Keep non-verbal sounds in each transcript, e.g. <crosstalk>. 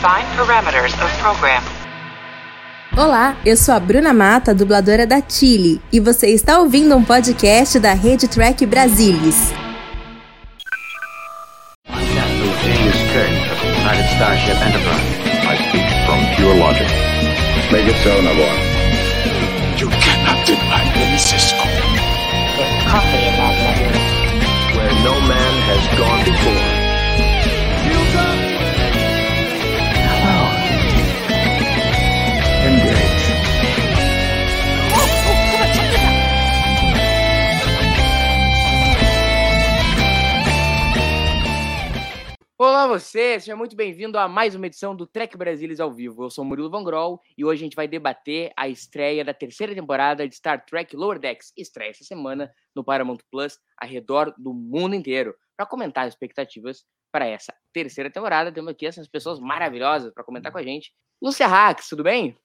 Define parameters of program. Olá, eu sou a Bruna Mata, dubladora da Chile, e você está ouvindo um podcast da Rede Track Brasilis. I speak from pure logic. Make it so, Nabor. You cannot deny me, Cisco. coffee in that letter. Where no man has gone before. Olá você, seja muito bem-vindo a mais uma edição do Trek Brasilis ao vivo. Eu sou Murilo Van Grol e hoje a gente vai debater a estreia da terceira temporada de Star Trek Lower Decks, estreia essa semana no Paramount Plus, ao redor do mundo inteiro. Para comentar as expectativas para essa terceira temporada, temos aqui essas pessoas maravilhosas para comentar com a gente. Lúcia Rax, tudo bem?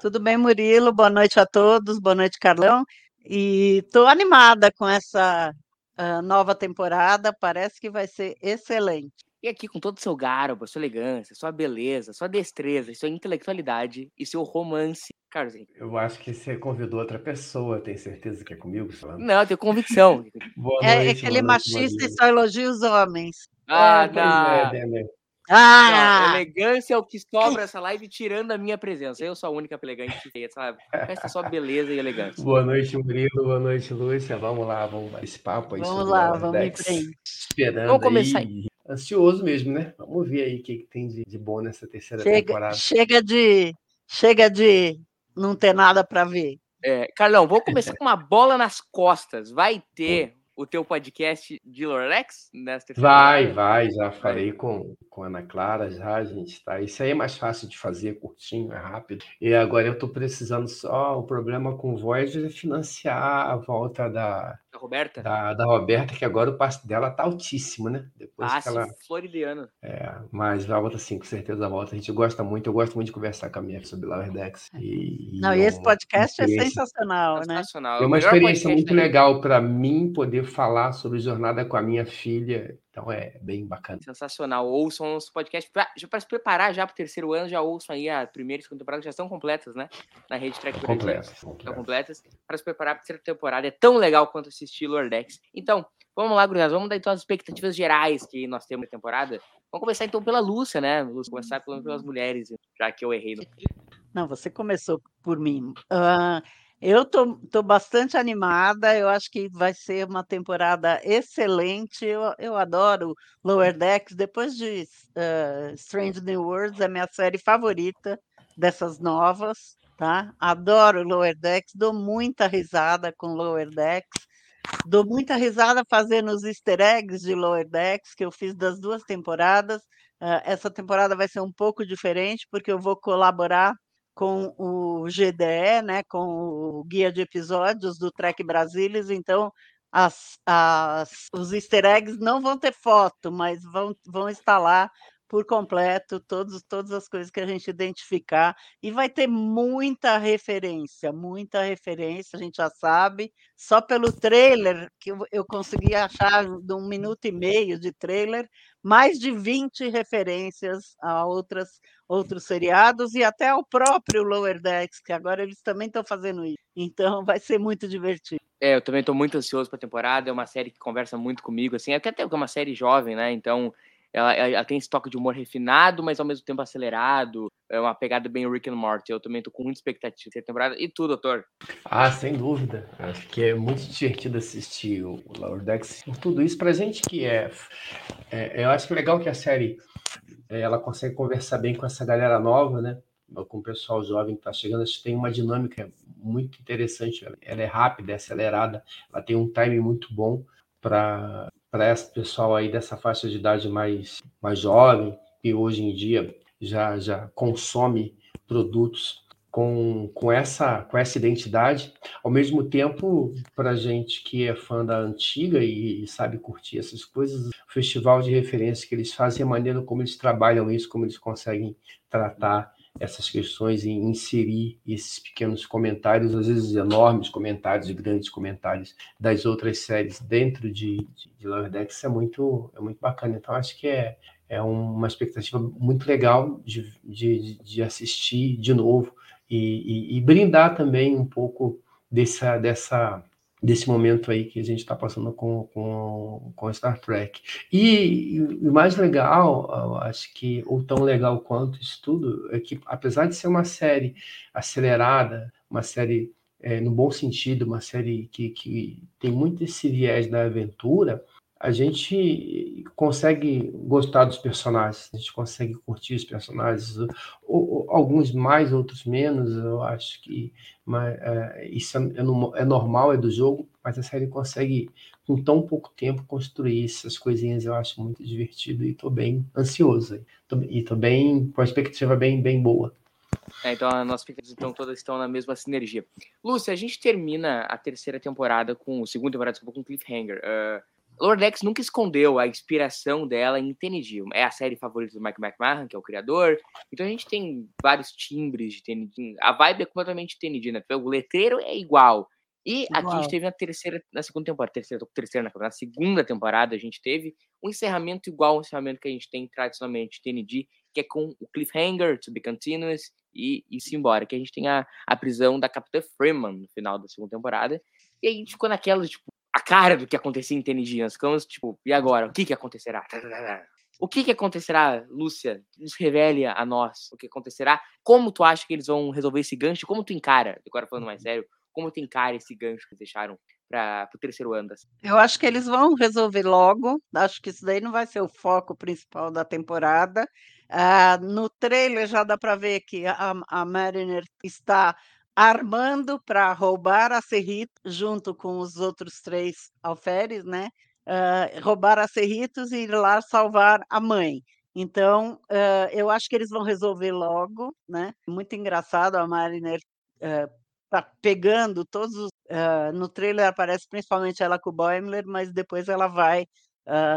Tudo bem, Murilo? Boa noite a todos, boa noite, Carlão. E estou animada com essa ah, nova temporada, parece que vai ser excelente. E aqui com todo o seu garbo, a sua elegância, sua beleza, sua destreza, sua intelectualidade e seu romance, Carlos Henrique. Eu acho que você convidou outra pessoa, tem certeza que é comigo falando? Não, eu tenho convicção. <laughs> Boa É, noite, aquele boa noite, machista e só elogia os homens. Ah, É, pois não. é, Denner. Não, Ah! elegância é o que sobra essa live tirando a minha presença. Eu sou a única elegante que tem, sabe? Resta só beleza e elegância. Boa noite, Murilo. Boa noite, Lúcia. Vamos lá, vamos. Esse papo aí Vamos lá, vamos em frente. Esperando Vamos começar aí. Ansioso mesmo, né? Vamos ver aí o que, que tem de, de bom nessa terceira Chega, temporada. chega de chega de não ter nada para ver. É, Carlão, vou começar <laughs> com uma bola nas costas. Vai ter o teu podcast de Lorelex nessa terceira Vai, temporada? vai, já falei com, com a Ana Clara, já gente tá. Isso aí é mais fácil de fazer, curtinho, é rápido. E agora eu tô precisando só. O problema com o Voyager é financiar a volta da, Da Roberta? da, da Roberta, que agora o passe dela tá altíssimo, né? Depois Ah, que ela. floridiano. É, mas vai volta sim, com certeza volta. A gente gosta muito, eu gosto muito de conversar com a minha sobre Lower Decks. E, Não, e é esse podcast é sensacional, né? Sensacional. É uma experiência muito legal para mim poder falar sobre jornada com a minha filha. Então é bem bacana. Sensacional. Ouçam os podcasts. Pra, já para se preparar já para o terceiro ano, já ouçam aí a primeira e segunda temporada, que já estão completas, né? Na rede Track. Estão completo. completas. Para se preparar para a terceira temporada. É tão legal quanto assistir Lordex. Então, vamos lá, Gurizada. Vamos dar então as expectativas gerais que nós temos na temporada. Vamos começar então pela Lúcia, né? Lúcia, começar pelas mulheres, já que eu errei. No... Não, você começou por mim. Ah, eu tô bastante animada, eu acho que vai ser uma temporada excelente. Eu, eu adoro Lower Decks. Depois de ah, Strange New Worlds, é minha série favorita dessas novas, tá? Adoro Lower Decks, dou muita risada com Lower Decks. Dou muita risada fazendo os easter eggs de Lower Decks, que eu fiz das duas temporadas. Ah, essa temporada vai ser um pouco diferente, porque eu vou colaborar com o GDE, né, com o guia de episódios do Trek Brasilis, então as, as- os easter eggs não vão ter foto, mas vão, vão estar lá por completo, todos, todas as coisas que a gente identificar, e vai ter muita referência, muita referência, a gente já sabe, só pelo trailer, que eu, eu consegui achar de um minuto e meio de trailer, mais de 20 referências a outras outros seriados e até ao próprio Lower Decks, que agora eles também estão fazendo isso. Então <laughs> vai ser muito divertido. É, eu também tô muito ansioso pra temporada. É uma série que conversa muito comigo, assim. Até é uma série jovem, né? Então, ela, ela tem esse toque de humor refinado, mas ao mesmo tempo acelerado. É uma pegada bem Rick and Morty. Eu também tô com muita expectativa dessa temporada. E tu, doutor? Ah, sem dúvida. Acho que é muito divertido assistir o Lower Decks tudo isso. Pra gente que é, é- Eu acho que é legal que a série é, ela consegue conversar bem com essa galera nova, né? Com o pessoal jovem que está chegando. Acho que tem uma dinâmica muito interessante. Ela- Ela é rápida, é acelerada, ela tem um timing muito bom para para esse pessoal aí dessa faixa de idade mais, mais jovem, que hoje em dia já, já consome produtos com, com, essa, com essa identidade, ao mesmo tempo, para gente que é fã da antiga e, e sabe curtir essas coisas, o festival de referência que eles fazem, a maneira como eles trabalham isso, como eles conseguem tratar essas questões e inserir esses pequenos comentários, às vezes enormes comentários e grandes comentários das outras séries dentro de, de, de Lower Decks é muito, é muito bacana. Então, acho que é, é uma expectativa muito legal de, de, de assistir de novo e, e, e brindar também um pouco dessa, dessa desse momento aí que a gente está passando com, com, com Star Trek. E, o mais legal, acho que, ou tão legal quanto isso tudo, é que apesar de ser uma série acelerada, uma série é, no bom sentido, uma série que, que tem muito esse viés da aventura, a gente consegue gostar dos personagens, a gente consegue curtir os personagens, ou, ou, alguns mais, outros menos. Eu acho que mas, é, isso é, é, é, normal, é do jogo, mas a série consegue, com tão pouco tempo, construir essas coisinhas. Eu acho muito divertido e estou bem ansioso. E estou bem com a expectativa bem, bem boa. É, então, as nossas expectativas então, todas estão na mesma sinergia. Lúcia, a gente termina a terceira temporada com, a segunda temporada com cliffhanger. Uh, Lower Decks nunca escondeu a inspiração dela em TNG. É a série favorita do Mike McMahon, que é o criador. Então a gente tem vários timbres de TNG. A vibe é completamente TNG, né? O letreiro é igual. E igual. aqui a gente teve na terceira, na segunda temporada, terceira, terceira na, na segunda temporada, a gente teve um encerramento igual ao encerramento que a gente tem tradicionalmente TNG, que é com o cliffhanger, to be continuous, e, e se embora. Que a gente tem a, a prisão da Capitã Freeman no final da segunda temporada. E a gente ficou naquela, tipo, a cara do que acontecia em TNG. Nós ficamos tipo, e agora? O que que acontecerá? O que que acontecerá, Lúcia? Nos revele a nós o que acontecerá. Como tu acha que eles vão resolver esse gancho? Como tu encara, agora falando mais sério, como tu encara esse gancho que deixaram para o terceiro ano? Eu acho que eles vão resolver logo. Acho que isso daí não vai ser o foco principal da temporada. Uh, no trailer já dá para ver que a, a Mariner está armando para roubar a Serrito, junto com os outros três alferes, né? Uh, roubar a Serritos e ir lá salvar a mãe. Então, uh, eu acho que eles vão resolver logo, né? Muito engraçado, a Mariner uh, tá pegando todos os. Uh, no trailer aparece principalmente ela com o Boimler, mas depois ela vai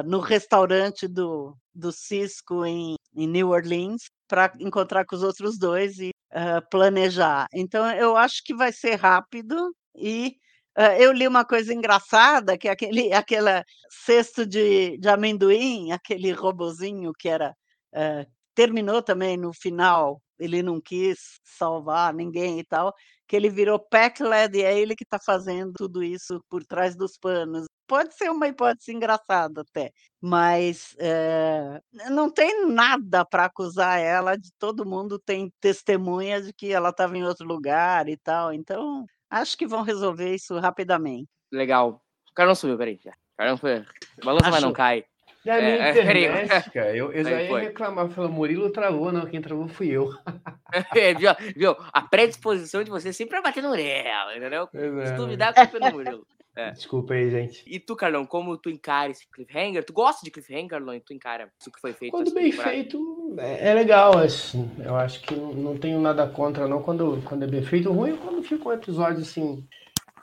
no restaurante do, do Cisco em, em New Orleans para encontrar com os outros dois e uh, planejar. Então, eu acho que vai ser rápido e uh, eu li uma coisa engraçada, que aquele <laughs> aquela cesto de, de amendoim, aquele robozinho que era uh, terminou também no final, ele não quis salvar ninguém e tal, que ele virou pack led e é ele que está fazendo tudo isso por trás dos panos pode ser uma hipótese engraçada até, mas é, não tem nada para acusar ela de todo mundo tem testemunha de que ela estava em outro lugar e tal, então acho que vão resolver isso rapidamente. Legal. O cara não subiu, peraí. O cara não foi. Balança, mas não cai. Da é, minha internet, cara, eu, eu já ia foi. reclamar, falou, Murilo travou, não, quem travou fui eu. <laughs> é, viu, viu? A predisposição de você sempre é bater no Murilo, entendeu? É, Se duvidar, a culpa é do Murilo. É. Desculpa aí, gente. E tu, Carlão, como tu encara esse cliffhanger? Tu gosta de cliffhanger, Carlão? E tu encara isso que foi feito? Quando bem temporada? feito, é, é, legal, assim. Eu acho que não, tenho nada contra, não, quando, quando é bem feito. Ruim é quando fica um episódio, assim,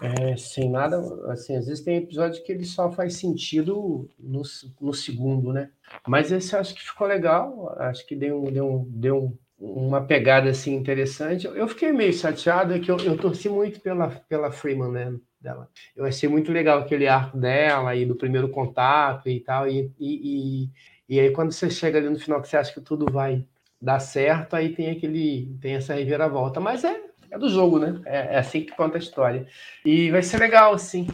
é, sem nada, assim, às vezes tem episódios que ele só faz sentido no, no segundo, né? Mas esse eu acho que ficou legal, acho que deu, deu, deu uma pegada, assim, interessante. Eu fiquei meio chateado, é que eu, eu torci muito pela, pela Freeman, né? Dela. Eu achei muito legal aquele arco dela e do primeiro contato e tal. E, e, e, e, aí, quando você chega ali no final que você acha que tudo vai dar certo, aí tem aquele tem essa reviravolta. Mas é, é do jogo, né? É, é assim que conta a história. E vai ser legal, assim.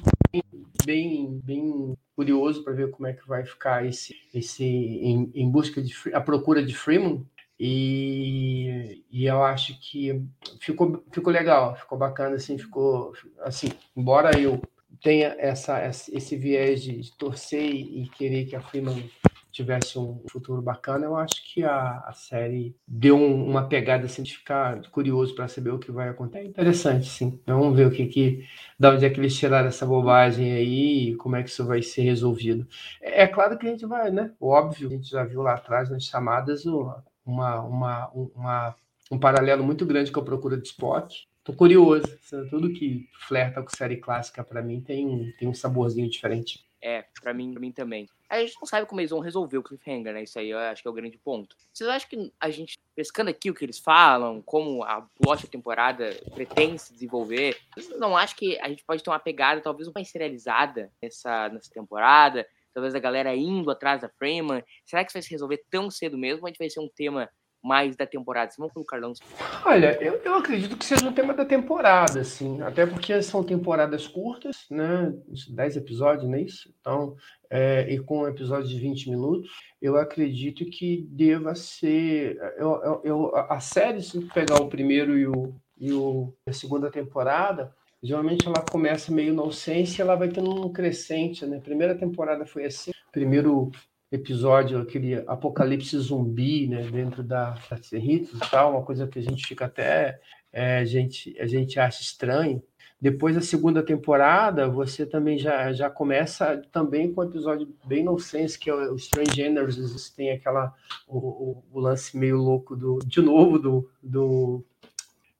Bem, bem curioso para ver como é que vai ficar esse, esse em, em busca de a procura de Freeman e, e eu acho que ficou, ficou legal, ficou bacana, assim, ficou assim, embora eu tenha essa, esse viés de, torcer e querer que a Freeman tivesse um futuro bacana, eu acho que a, a série deu um, uma pegada assim de ficar curioso para saber o que vai acontecer. É interessante, sim. Vamos ver o que que, da onde é que eles tiraram essa bobagem aí e como é que isso vai ser resolvido. É, é claro que a gente vai, né? Óbvio, a gente já viu lá atrás nas chamadas o, uma, uma, uma, um paralelo muito grande com a procura de Spock. Tô curioso. Tudo que flerta com série clássica para mim tem um, tem um saborzinho diferente. É, para mim, pra mim também. A gente não sabe como eles vão resolver o cliffhanger, né? Isso aí eu acho que é o grande ponto. Vocês acham que a gente, pescando aqui o que eles falam, como a da temporada pretende se desenvolver, vocês não acham que a gente pode ter uma pegada talvez mais serializada nessa, nessa temporada? Talvez a galera indo atrás da Freeman. Será que isso vai se resolver tão cedo mesmo? Ou a gente vai ser um tema mais da temporada? Vamos o Carlão. Olha, eu, eu acredito que seja um tema da temporada, assim, até porque são temporadas curtas, né? 10 episódios, não é isso? Então, é, e com um episódio de 20 minutos, eu acredito que deva ser. Eu, eu, eu, a série, se pegar o primeiro e, o, e o, a segunda temporada, geralmente ela começa meio inocência e ela vai tendo um crescente, né? Primeira temporada foi assim, primeiro episódio, aquele apocalipse zumbi, né, dentro da, da e tal, uma coisa que a gente fica até, é, a, gente, a gente acha estranho. Depois da segunda temporada, você também já, já começa também com um episódio bem nonsense, que é o Strange Energies, tem aquela, o, o, o, lance meio louco do, de novo, do, do,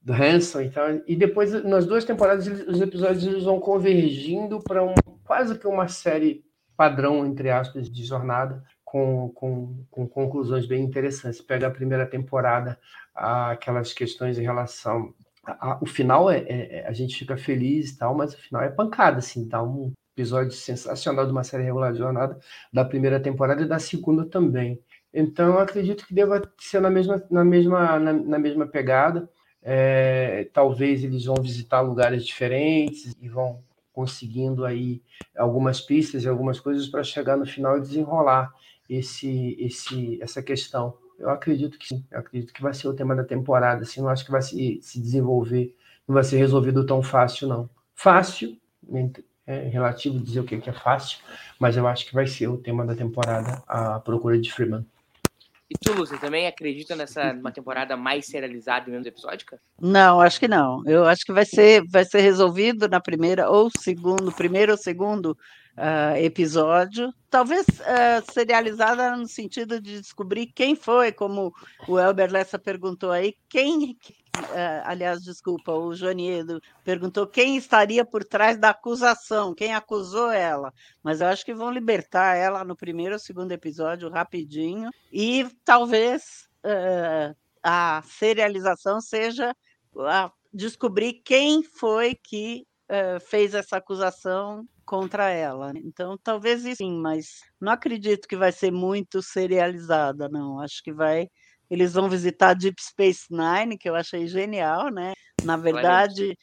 do Hanson e tal. E depois, nas duas temporadas, os episódios eles vão convergindo para um, quase que uma série padrão, entre aspas, de jornada, com, com, com conclusões bem interessantes. Pega a primeira temporada, aquelas questões em relação. A, a, o final é, é, é, a gente fica feliz e tal, mas o final é pancada, assim, tá um episódio sensacional de uma série regular de jornada da primeira temporada e da segunda também. Então, eu acredito que deva ser na mesma, na mesma, na, na mesma pegada. É, talvez eles vão visitar lugares diferentes e vão conseguindo aí algumas pistas e algumas coisas para chegar no final e desenrolar esse, esse, essa questão. Eu acredito que sim, eu acredito que vai ser o tema da temporada, assim, não acho que vai se, se desenvolver, não vai ser resolvido tão fácil, não. Fácil, é relativo dizer o que é fácil, mas eu acho que vai ser o tema da temporada, a procura de Freeman. E tu, Lúcia, também acredita nessa uma temporada mais serializada e menos episódica? Não, acho que não. Eu acho que vai ser, vai ser resolvido na primeira ou segundo, primeiro ou segundo uh, episódio. Talvez uh, serializada no sentido de descobrir quem foi, como o Elber Lessa perguntou aí, quem Uh, aliás, desculpa, o Joaniedo perguntou quem estaria por trás da acusação, quem acusou ela. Mas eu acho que vão libertar ela no primeiro ou segundo episódio rapidinho. E talvez uh, a serialização seja descobrir quem foi que uh, fez essa acusação contra ela. Então, talvez sim, mas não acredito que vai ser muito serializada, não. Acho que vai eles vão visitar Deep Space Nine, que eu achei genial, né? Na verdade,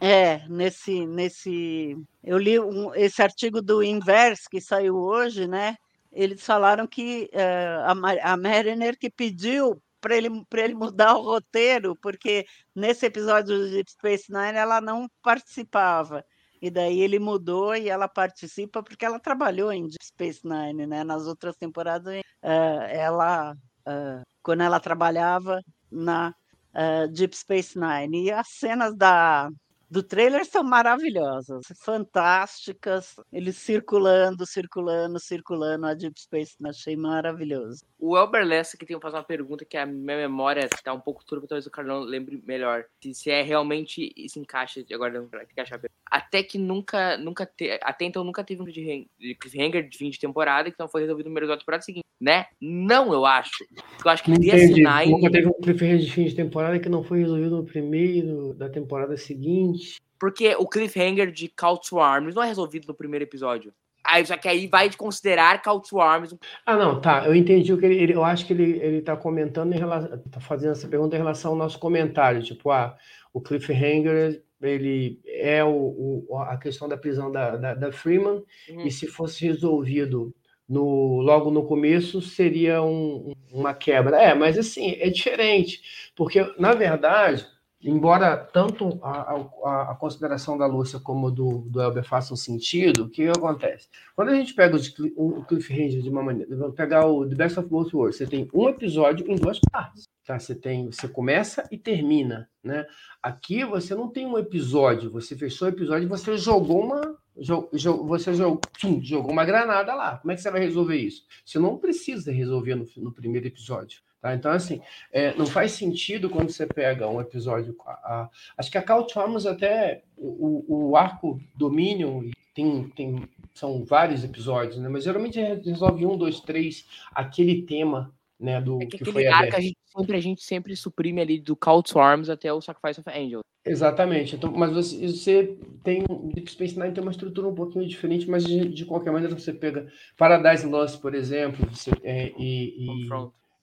é, nesse, nesse. Eu li um, esse artigo do Inverse que saiu hoje, né? Eles falaram que uh, a, a Mariner que pediu para ele, ele mudar o roteiro, porque nesse episódio do Deep Space Nine ela não participava. E daí ele mudou e ela participa porque ela trabalhou em Deep Space Nine, né? Nas outras temporadas, uh, ela uh, quando ela trabalhava na uh, Deep Space Nine. E as cenas da, do trailer são maravilhosas, fantásticas. Eles circulando, circulando, circulando a Deep Space, achei maravilhoso. O Elber Lessa que tem que fazer uma pergunta que a minha memória está um pouco turva, talvez o Carlão lembre melhor. Se, se é realmente se encaixa, agora não tem que achar. Até que nunca, nunca te, até então nunca teve um de, de cliffhanger de fim de temporada que não foi resolvido no primeiro da temporada seguinte, né? Não, eu acho. Eu acho que não DS9... Nunca teve um cliffhanger de fim de temporada que não foi resolvido no primeiro da temporada seguinte. Porque o cliffhanger de Call to Arms não é resolvido no primeiro episódio. Aí, só que aí vai considerar Call to Arms. Ah, não, tá. Eu entendi o que ele, ele eu acho que ele, ele tá comentando em relação. tá fazendo essa pergunta em relação ao nosso comentário. Tipo, ah, o cliffhanger ele é o, o a questão da prisão da, da, da Freeman, uhum. e se fosse resolvido no, logo no começo, seria um, uma quebra. É, mas assim, é diferente, porque, na verdade, embora tanto a, a, a, consideração da Lúcia como do, do Elber façam sentido, o que acontece? Quando a gente pega o, o Cliffhanger de uma maneira, vamos pegar o The Best of Both Worlds, você tem um episódio em duas partes. Tá? Você tem, você começa e termina, né? Aqui você não tem um episódio, você fechou o episódio e você jogou uma, você jogou, jogou uma granada lá. Como é que você vai resolver isso? Você não precisa resolver no, no primeiro episódio. Tá? Então, assim, é, não faz sentido quando você pega um episódio. A, a, acho que a Couch Arms até o, o arco Dominion tem, tem, são vários episódios, né? Mas geralmente resolve um, dois, três, aquele tema né, do é que, que foi arco a gente, sempre, a gente sempre suprime ali do Call to Arms até o Sacrifice of Angels. Exatamente. Então, mas você, você tem Deep Space Nine tem uma estrutura um pouquinho diferente, mas de, de qualquer maneira você pega Paradise Lost, por exemplo, você, é, e, e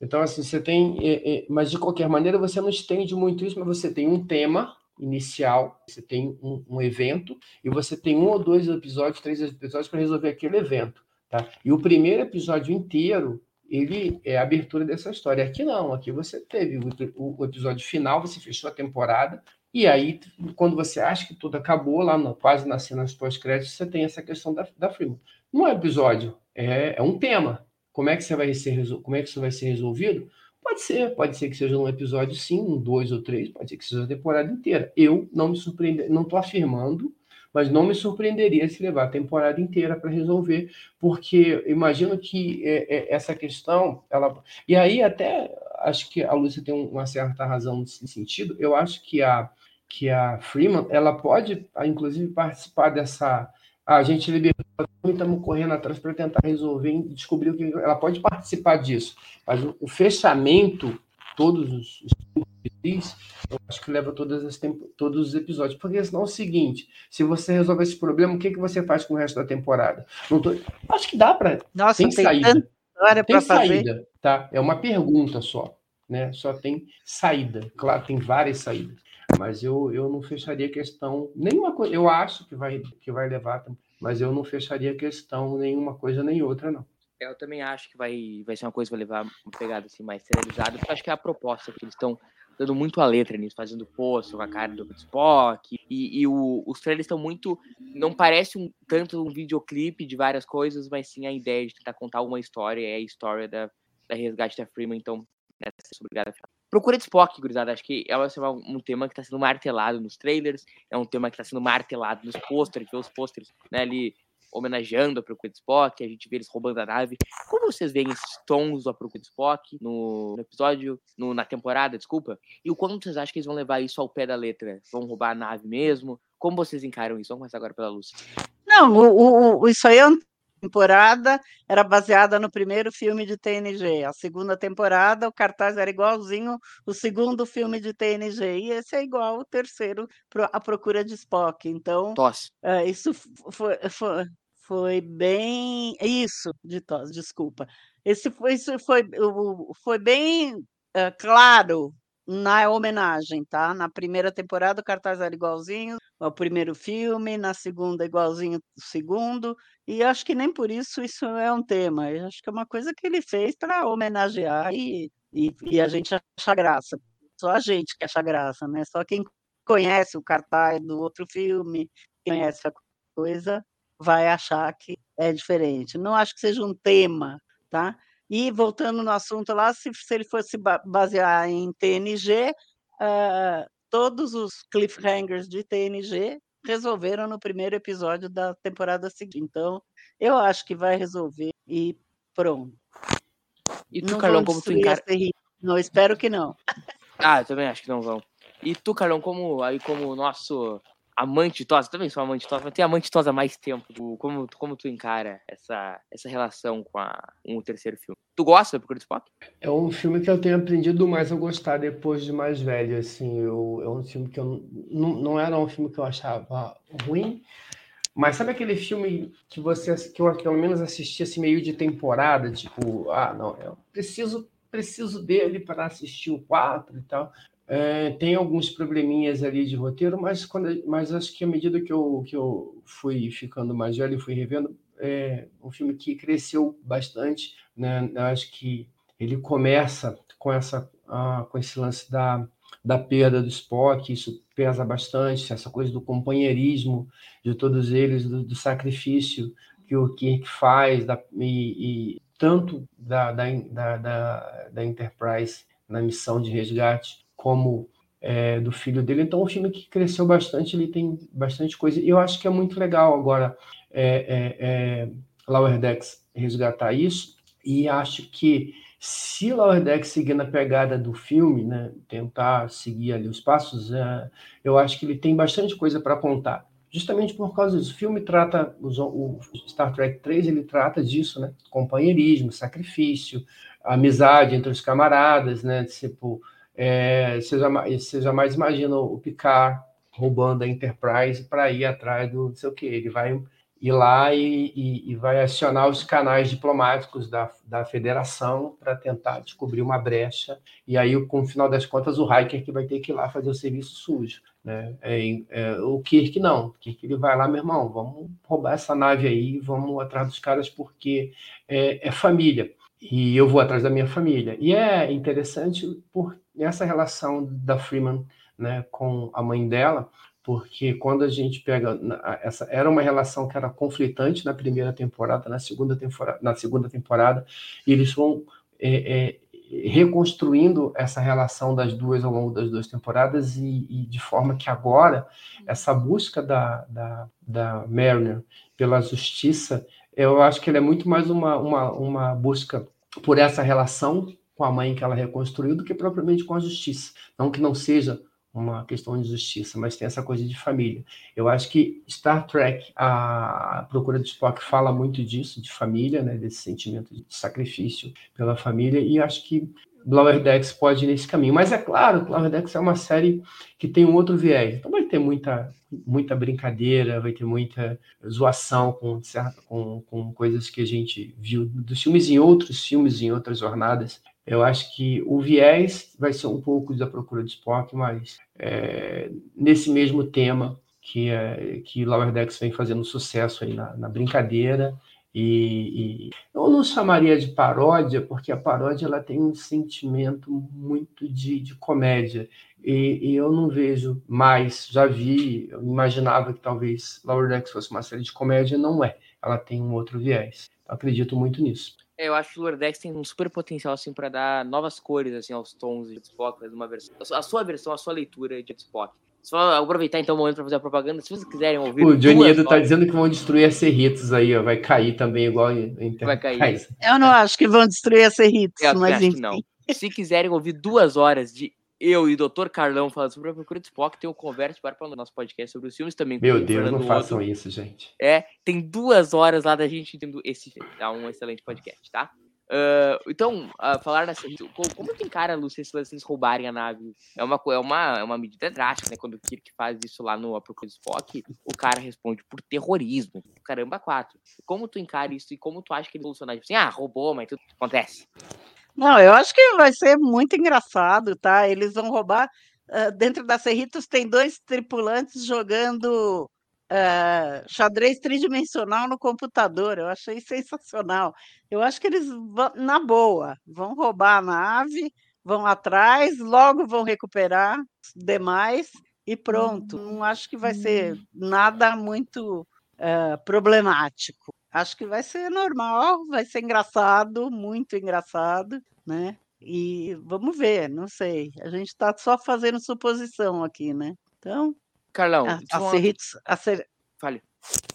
então assim você tem, é, é, mas de qualquer maneira você não estende muito isso, mas você tem um tema inicial, você tem um, um evento e você tem um ou dois episódios, três episódios para resolver aquele evento, tá? E o primeiro episódio inteiro ele é a abertura dessa história. Aqui não, aqui você teve o, o, o episódio final, você fechou a temporada, e aí, quando você acha que tudo acabou, lá no, quase nas cenas pós-créditos, você tem essa questão da, da Freeman. Não é episódio, é, é um tema. Como é que você vai ser como é que isso vai ser resolvido? Pode ser, pode ser que seja um episódio sim, um dois ou três, pode ser que seja a temporada inteira. Eu não me surpreendo, não estou afirmando, mas não me surpreenderia se levar a temporada inteira para resolver, porque imagino que é, é, essa questão, ela. E aí, até acho que a Lúcia tem uma certa razão nesse sentido, eu acho que a, que a Freeman ela pode, inclusive, participar dessa. A gente liberou e estamos correndo atrás para tentar resolver e descobrir o que. Ela pode participar disso, mas o, o fechamento, todos os, os eu acho que leva todas as todos os episódios. Porque senão é o seguinte: se você resolver esse problema, o que, que você faz com o resto da temporada? Tô... Acho que dá para. Nossa, tem, tem saída. Tem saída, fazer. tá? É uma pergunta só, né? Só tem saída. Claro, tem várias saídas. Mas eu, eu não fecharia questão nenhuma coisa. Eu acho que vai, que vai levar, mas eu não fecharia questão nenhuma coisa nem outra, não. Eu também acho que vai, vai ser uma coisa que vai levar uma pegada assim, mais serializada, porque acho que é a proposta que eles estão dando muito a letra nisso, fazendo post com a cara do Spock. E, e o, os trailers estão muito. Não parece um, tanto um videoclipe de várias coisas, mas sim a ideia de tentar contar uma história. É a história da, da resgate da Freeman. Então, nessa né, obrigado a Procura de Spock, gurizada. Acho que é um tema que está sendo martelado nos trailers, é um tema que está sendo martelado nos pôsteres, os pôsteres né, ali homenageando a Procura de Spock, a gente vê eles roubando a nave. Como vocês veem esses tons do Procura de Spock no, no episódio, no, na temporada, desculpa? E o quanto vocês acham que eles vão levar isso ao pé da letra? Vão roubar a nave mesmo? Como vocês encaram isso? Vamos começar agora pela Lúcia. Não, o, o, isso aí é uma temporada era baseada no primeiro filme de TNG. A segunda temporada, o cartaz era igualzinho o segundo filme de TNG. E esse é igual o terceiro, A Procura de Spock. Então, Tosse. É, isso foi, foi, foi bem. Isso, de tosse, desculpa. Esse foi, isso foi, foi bem é, claro na homenagem, tá? Na primeira temporada o cartaz era igualzinho ao primeiro filme, na segunda igualzinho o segundo, e acho que nem por isso isso é um tema. Eu acho que é uma coisa que ele fez para homenagear e, e, e, a gente acha graça. Só a gente que acha graça, né? Só quem conhece o cartaz do outro filme, conhece a coisa, vai achar que é diferente. Não acho que seja um tema, tá? E voltando no assunto lá, se, se ele fosse basear em TNG, uh, ah, todos os cliffhangers de TNG resolveram no primeiro episódio da temporada seguinte. Então, eu acho que vai resolver e pronto. E tu, não Carlão, como tu encara... Não, espero que não. Ah, eu também acho que não vão. E tu, Carlão, como aí como nosso amante tosa, também sou amante tosa, mas tem amante tosa há mais tempo. como, como tu encara essa, essa relação com, a, com o terceiro filme? Tu gosta do Procura Spock? É um filme que eu tenho aprendido mais a gostar depois de mais velho, assim. Eu, é um filme que eu não, não era um filme que eu achava ruim, mas sabe aquele filme que você que eu pelo menos assisti assim, meio de temporada, tipo, ah, não, eu preciso preciso dele para assistir o 4 e tal. É, tem alguns probleminhas ali de roteiro, mas, quando, mas acho que à medida que eu, que eu fui ficando mais velho e fui revendo, é um filme que cresceu bastante. Né? Acho que ele começa com, essa, ah, com esse lance da, da perda do Spock, isso pesa bastante, essa coisa do companheirismo de todos eles, do, do sacrifício que o Kirk faz, da, e, e tanto da, da, da, da Enterprise na missão de resgate, como é, do filho dele. Então, é um filme que cresceu bastante, ele tem bastante coisa. E eu acho que é muito legal agora é, é, é, Lower Decks resgatar isso. E acho que se Lower Decks seguir na pegada do filme, né, tentar seguir ali os passos, é, eu acho que ele tem bastante coisa para contar. Justamente por causa disso. O filme trata, o Star Trek 3, ele trata disso, né? Companheirismo, sacrifício, amizade entre os camaradas, né? Tipo, é, você, jamais, você jamais imagina o Picard roubando a Enterprise para ir atrás do não sei o que. Ele vai ir lá e, e, e vai acionar os canais diplomáticos da, da federação para tentar descobrir uma brecha. E aí, com o final das contas, o Hiker que vai ter que ir lá fazer o serviço sujo. Né? É, é, o Kirk não. O Kirk ele vai lá, meu irmão, vamos roubar essa nave aí, vamos atrás dos caras porque é, é família. E eu vou atrás da minha família. E é interessante por essa relação da Freeman né, com a mãe dela, porque quando a gente pega essa era uma relação que era conflitante na primeira temporada, na segunda temporada, na segunda temporada, eles vão é, é, reconstruindo essa relação das duas ao longo das duas temporadas e, e de forma que agora essa busca da, da, da Mariner pela justiça, eu acho que ela é muito mais uma, uma, uma busca por essa relação com a mãe que ela reconstruiu do que propriamente com a justiça. Não que não seja uma questão de justiça, mas tem essa coisa de família. Eu acho que Star Trek, a Procura de Spock fala muito disso, de família, né, desse sentimento de sacrifício pela família, e acho que Lower Decks pode ir nesse caminho. Mas é claro que Lower Decks é uma série que tem um outro viés. Então vai ter muita, muita brincadeira, vai ter muita zoação com, com, com coisas que a gente viu dos filmes em outros filmes, em outras jornadas. Eu acho que o viés vai ser um pouco da procura de Spock, mas é, nesse mesmo tema que, é, que Lower Decks vem fazendo sucesso aí na, na brincadeira. E, e, eu não chamaria de paródia, porque a paródia ela tem um sentimento muito de, de comédia. E, e, eu não vejo mais, já vi, eu imaginava que talvez Lower Decks fosse uma série de comédia, não é. Ela tem um outro viés. Eu acredito muito nisso. É, eu acho que o Lordex tem um super potencial assim para dar novas cores assim aos tons de Spock, uma versão, a sua versão, a sua leitura de Spock. Só aproveitar então o momento para fazer a propaganda. Se vocês quiserem ouvir. O Johnny Edo tá dizendo que vão destruir a Cerritos aí, ó. Vai cair também, igual Vai cair. Eu não acho que vão destruir a Cerritos, mas enfim. Não. Se quiserem ouvir duas horas de eu e o Dr. Carlão falando sobre a procura de Spock, tem o Converse para o nosso podcast sobre os filmes também. Meu Deus, não façam Outro. isso, gente. É, tem duas horas lá da gente tendo esse. É um excelente podcast, tá? Uh, então, uh, falar nessa. Como, tem cara, Lúcia, se eles roubarem a nave? É uma, é, uma, é uma medida drástica, né? Quando o Kirk faz isso lá no A Procura Spock, o cara responde por terrorismo. Caramba, quatro. Como tu encara isso e como tu acha que ele solucionar? Tipo assim, ah, roubou, mas tudo acontece. Não, eu acho que vai ser muito engraçado, tá? Eles vão roubar. Uh, dentro da Cerritos tem dois tripulantes jogando uh, xadrez tridimensional no computador. Eu achei sensacional. Eu acho que eles, vão, na boa, vão roubar a nave, vão atrás, logo vão recuperar demais e pronto. Não acho que vai ser nada muito uh, problemático. Acho que vai ser normal, vai ser engraçado, muito engraçado, né? E vamos ver, não sei. A gente está só fazendo suposição aqui, né? Então, Carlão, a, a, Cerritos, a Cer... Fale.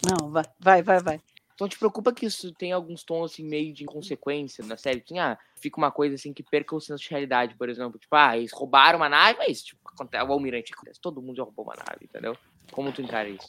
Não, vai, vai, vai, vai. Então te preocupa que isso tem alguns tons assim meio de inconsequência na série? Assim, ah, fica uma coisa assim que perca o senso de realidade, por exemplo. Tipo, ah, eles roubaram uma nave, mas tipo, acontece, o almirante acontece, todo mundo já roubou uma nave, entendeu? Como tu encara isso?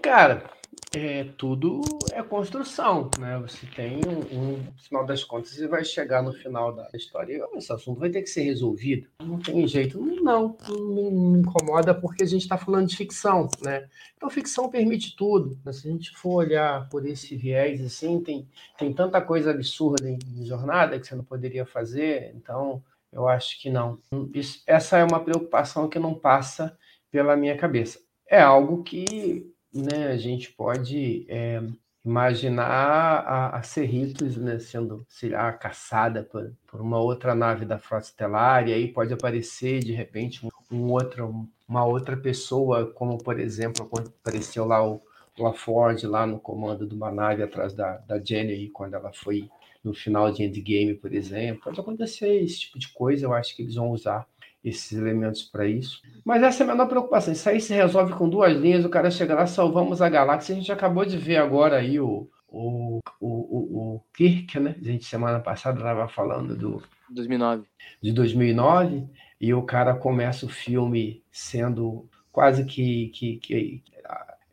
Cara, é, tudo é construção, né? Você tem um, um, final das contas, você vai chegar no final da história e esse assunto vai ter que ser resolvido. Não tem jeito, não, não me incomoda porque a gente está falando de ficção, né? Então, ficção permite tudo. Né? Se a gente for olhar por esse viés, assim, tem, tem tanta coisa absurda em, em jornada que você não poderia fazer, então eu acho que não. Isso, essa é uma preocupação que não passa pela minha cabeça. É algo que né, a gente pode é, imaginar a, a Cerritos né, sendo lá, caçada por, por, uma outra nave da Frota Estelar, e aí pode aparecer de repente um, outro, uma outra pessoa, como por exemplo apareceu lá o LaForge lá no comando de uma nave atrás da, da Jenny quando ela foi no final de Endgame, por exemplo. Pode acontecer esse tipo de coisa, eu acho que eles vão usar esses elementos para isso. Mas essa é a menor preocupação. Isso aí se resolve com duas linhas, o cara chega lá, salvamos a galáxia. A gente acabou de ver agora aí o, o, o, o, Kirk, né? A gente semana passada estava falando do 2009. De 2009, e o cara começa o filme sendo quase que, que, que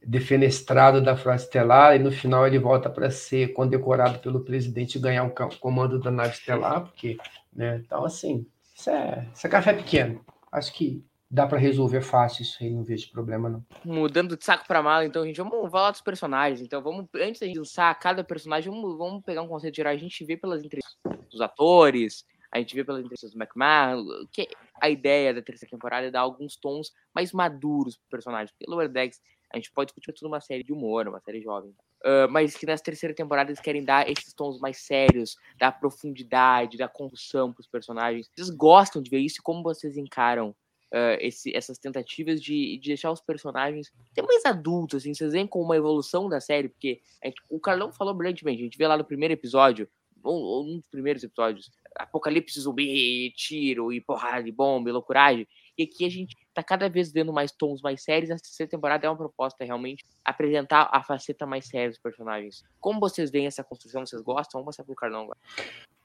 defenestrado da frota estelar, e no final ele volta para ser condecorado pelo presidente e ganhar o comando da nave estelar, porque, né? Então, assim, é, isso é café pequeno. Acho que dá para resolver fácil isso aí, não vejo problema não. Mudando de saco pra mala, então, gente, vamos falar dos personagens. Então, vamos, antes de lançar cada personagem, vamos, vamos pegar um conceito geral. A gente vê pelas entrevistas dos atores, a gente vê pelas entrevistas do McMahon, que a ideia da terceira temporada é dar alguns tons mais maduros pro personagem. Porque Lower Decks, a gente pode discutir tudo uma série de humor, uma série jovem. Uh, mas que nessa terceira temporada eles querem dar esses tons mais sérios, da profundidade, da construção pros personagens. Vocês gostam de ver isso? Como vocês encaram Uh, esse, essas tentativas de, de, deixar os personagens até mais adultos, assim, vocês veem como uma evolução da série, porque gente, o Carlão falou brilhantemente, a gente vê lá no primeiro episódio, ou, um dos primeiros episódios, apocalipse zumbi, tiro e porrada e bomba e loucuragem, e aqui a gente tá cada vez vendo mais tons mais sérios, essa terceira temporada é uma proposta realmente apresentar a faceta mais séria dos personagens. Como vocês veem essa construção, vocês gostam? Vamos passar pro Carlão agora.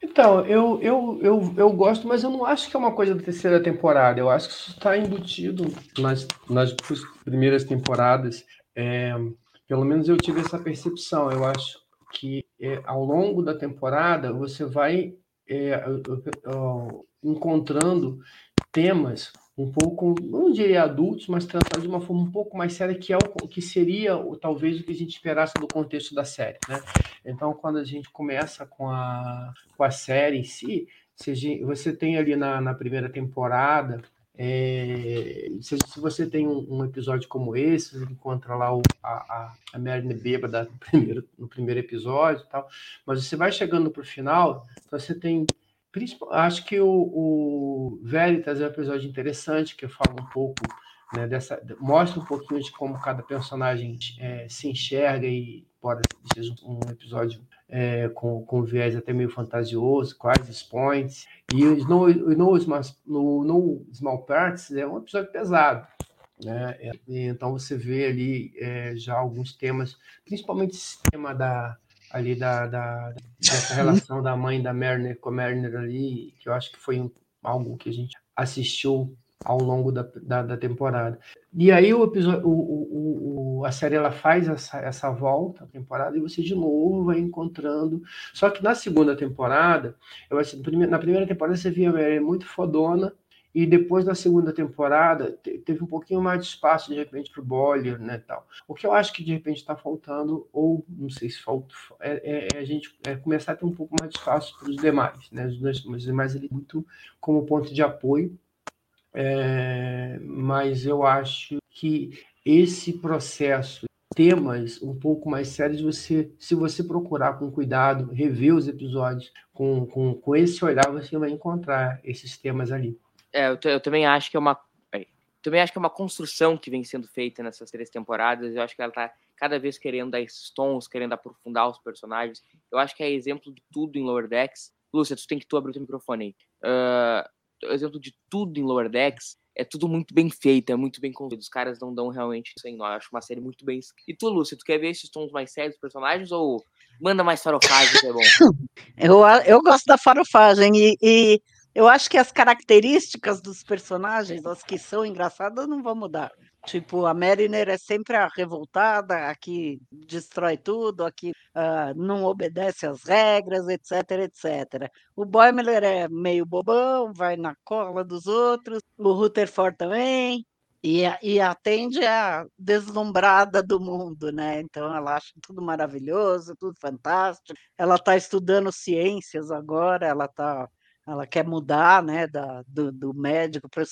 Então, eu, eu, eu, eu gosto, mas eu não acho que é uma coisa da terceira temporada. Eu acho que isso está embutido nas, nas primeiras temporadas. É, pelo menos eu tive essa percepção. Eu acho que é, ao longo da temporada você vai é, encontrando temas um pouco, não diria adultos, mas tratados de uma forma um pouco mais séria, que é o que seria talvez o que a gente esperasse do contexto da série, né? Então, quando a gente começa com a, com a série em si, você tem ali na, na primeira temporada, é, se, se, você tem um, um, episódio como esse, você encontra lá o, a, a, a Merlin bêbada no primeiro, no primeiro episódio e tal, mas você vai chegando para o final, você tem acho que o, o Veritas é um episódio interessante, que fala um pouco né, dessa. mostra um pouquinho de como cada personagem é, se enxerga e pode ser um episódio é, com, com viés até meio fantasioso, Crisis Points. E o No, no, no, no Small Parts é um episódio pesado. Né? Então você vê ali é, já alguns temas, principalmente esse tema da, ali da, da dessa relação da mãe da Merner com a Merner ali, que eu acho que foi um, algo que a gente assistiu ao longo da, da, da temporada. E aí o episódio, o, o, o, a série ela faz essa, essa volta à temporada e você de novo vai encontrando. Só que na segunda temporada, eu acho, na primeira temporada você via a Mary muito fodona, e depois na segunda temporada teve um pouquinho mais de espaço de repente para o Boiler, né, tal. O que eu acho que de repente está faltando ou não sei se falta é, é, é, a gente é começar a ter um pouco mais de espaço para os demais, né, os, os demais ali muito como ponto de apoio. É, mas eu acho que esse processo temas um pouco mais sérios, você, se você procurar com cuidado, rever os episódios com, com, com esse olhar, você vai encontrar esses temas ali. É, eu, eu, também acho que é uma. Também acho que é uma construção que vem sendo feita nessas três temporadas. Eu acho que ela tá cada vez querendo dar esses tons, querendo aprofundar os personagens. Eu acho que é exemplo de tudo em Lower Decks. Lúcia, tu tem que tu abrir o teu microfone aí. Uh, exemplo de tudo em Lower Decks é tudo muito bem feito, é muito bem construído. Os caras não dão realmente isso aí, não. Eu acho uma série muito bem. E tu, Lúcia, tu quer ver esses tons mais sérios dos personagens ou manda mais farofagem que é bom? <laughs> Eu, eu gosto da farofagem e, e eu acho que as características dos personagens, as que são engraçadas, não vão mudar. Tipo, a Mariner é sempre a revoltada, a que destrói tudo, a que uh, não obedece às regras, etc, etc. O Boimler é meio bobão, vai na cola dos outros. O Rutherford também. E, e atende a deslumbrada do mundo, né? Então ela acha tudo maravilhoso, tudo fantástico. Ela está estudando ciências agora, ela está ela quer mudar né, da, do, do médico para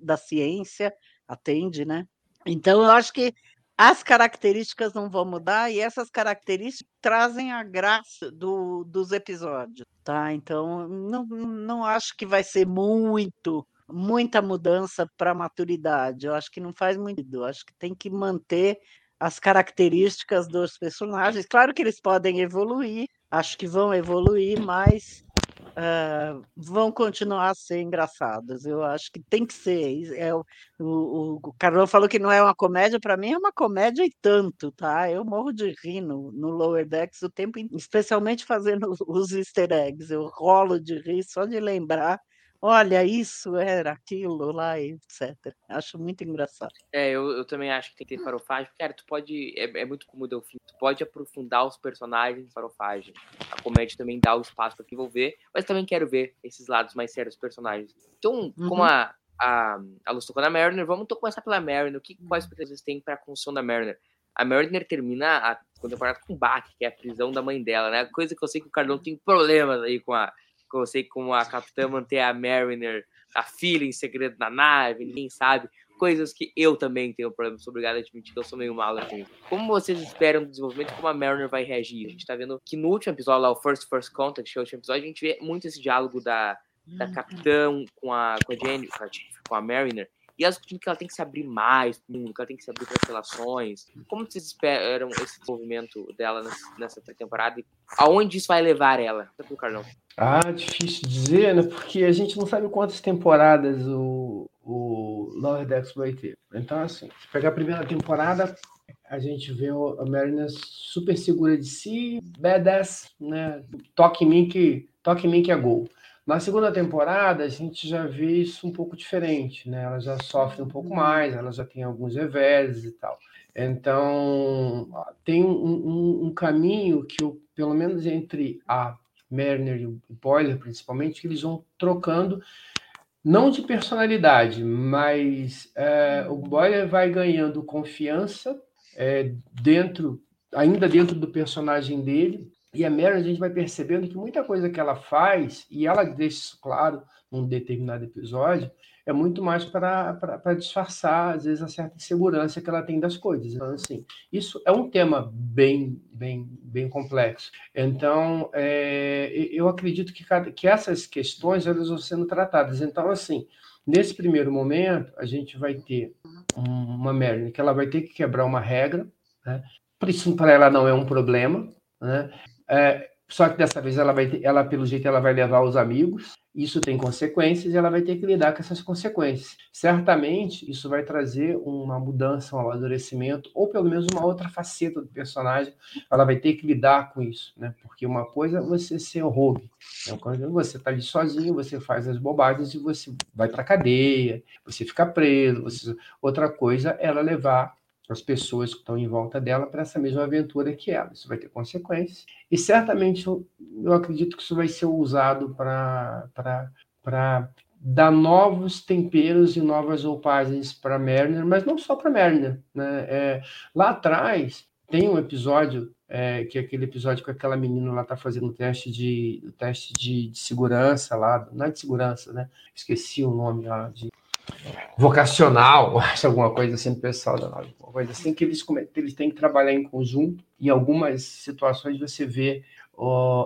da ciência, atende, né? Então, eu acho que as características não vão mudar e essas características trazem a graça do, dos episódios, tá? Então, não, não acho que vai ser muito, muita mudança para a maturidade. Eu acho que não faz muito. Eu acho que tem que manter as características dos personagens. Claro que eles podem evoluir, acho que vão evoluir, mas uh, vão continuar a ser engraçadas. Eu acho que tem que ser. É, o, o, o Carlão falou que não é uma comédia, para mim é uma comédia e tanto, tá? Eu morro de rir no, no Lower Decks o tempo, especialmente fazendo <laughs> os easter eggs. Eu rolo de rir só de lembrar olha, isso era aquilo lá, etc. Acho muito engraçado. É, eu, eu também acho que tem que ter farofagem, cara, tu pode, é, é muito como o Delfim, tu pode aprofundar os personagens em farofagem. A comédia também dá o espaço para envolver, mas também quero ver esses lados mais sérios dos personagens. Então, uhum. como a, a, a luz tocou na Mariner. Vamos começar pela Mariner. O que quais expectativas tem para a construção da Mariner? A Mariner termina a temporada com o Bach, que é a prisão da mãe dela, né? Coisa que eu sei que o Cardão tem problemas aí com a. Que eu sei como a capitã manter a Mariner, a filha em segredo na nave, ninguém sabe. Coisas que eu também tenho problema, sou obrigado a admitir que eu sou meio malo assim. Como vocês esperam do desenvolvimento, como a Mariner vai reagir? A gente tá vendo que no último episódio, lá, o First First Contact, que é o último episódio, a gente vê muito esse diálogo da, da capitã com a, com a Jenny, com a, Jennifer, com a Mariner, e ela discutindo que ela tem que se abrir mais pro mundo, que ela tem que se abrir para as relações. Como vocês esperam esse desenvolvimento dela nessa, temporada e aonde isso vai levar ela? Pro Carlão. Ah, difícil dizer, né? Porque a gente não sabe quantas temporadas o, o Lower Decks vai ter. Então, assim, se pegar a primeira temporada, a gente vê a Mariner super segura de si, badass, né? Toque em mim que, toque em mim que é gol. Na segunda temporada, a gente já vê isso um pouco diferente, né? Ela já sofre um pouco mais, ela já tem alguns revés e tal. Então, tem um, um, um caminho que, eu, pelo menos entre a Mariner e o Boiler, principalmente, que eles vão trocando, não de personalidade, mas é, o Boiler vai ganhando confiança é, dentro, ainda dentro do personagem dele, e a Mary, a gente vai percebendo que muita coisa que ela faz, e ela deixa isso claro num determinado episódio, é muito mais para disfarçar, às vezes, a certa insegurança que ela tem das coisas. Então, assim, isso é um tema bem, bem, bem complexo. Então, é, eu acredito que, cada, que essas questões elas vão sendo tratadas. Então, assim, nesse primeiro momento, a gente vai ter uma Mary que ela vai ter que quebrar uma regra, né? Por isso, para ela não é um problema, né? É, só que dessa vez ela vai ter, ela pelo jeito ela vai levar os amigos. Isso tem consequências e ela vai ter que lidar com essas consequências. Certamente isso vai trazer uma mudança, um amadurecimento ou pelo menos uma outra faceta do personagem. Ela vai ter que lidar com isso, né? Porque uma coisa é você ser rogue, né? quando você está ali sozinho, você faz as bobagens e você vai para cadeia, você fica preso. Você... Outra coisa é ela levar as pessoas que estão em volta dela para essa mesma aventura que ela. Isso vai ter consequências. E certamente eu, eu acredito que isso vai ser usado para dar novos temperos e novas roupagens para Mariner, mas não só para Mariner. Né? É, lá atrás tem um episódio é, que é aquele episódio que aquela menina lá está fazendo o teste de teste de, de, segurança lá, não é de segurança, né? Esqueci o nome lá de vocacional, <laughs> acho alguma coisa assim, pessoal da nave, uma coisa assim, que eles, eles têm que trabalhar em conjunto. Em algumas situações você vê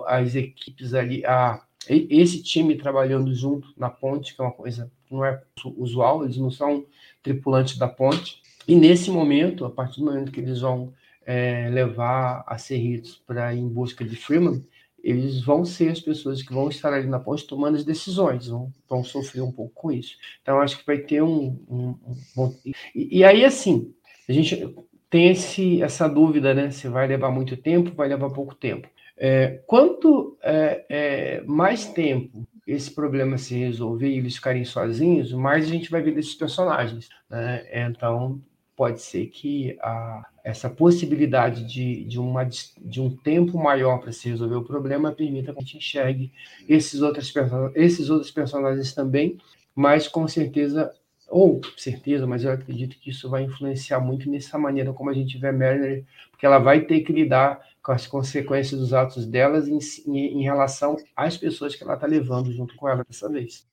as equipes ali, a, esse time trabalhando junto na ponte, que é uma coisa que não é usual, eles não são tripulantes da ponte. E nesse momento, a partir do momento que eles vão é, levar a Serritos para em busca de Freeman, eles vão ser as pessoas que vão estar ali na ponte tomando as decisões, vão, vão sofrer um pouco com isso. Então, acho que vai ter um. um, um e, e, aí, assim, a gente tem esse, essa dúvida, né? Se vai levar muito tempo, vai levar pouco tempo. É, quanto é, é, mais tempo esse problema se resolver e eles ficarem sozinhos, mais a gente vai ver desses personagens. Né? Então, pode ser que a, essa possibilidade de, de, uma, de um tempo maior para se resolver o problema permita que a gente enxergue esses outros, esses outros personagens também, mas com certeza, ou certeza, mas eu acredito que isso vai influenciar muito nessa maneira como a gente vê a Mariner, porque ela vai ter que lidar com as consequências dos atos delas em, em, em relação às pessoas que ela está levando junto com ela dessa vez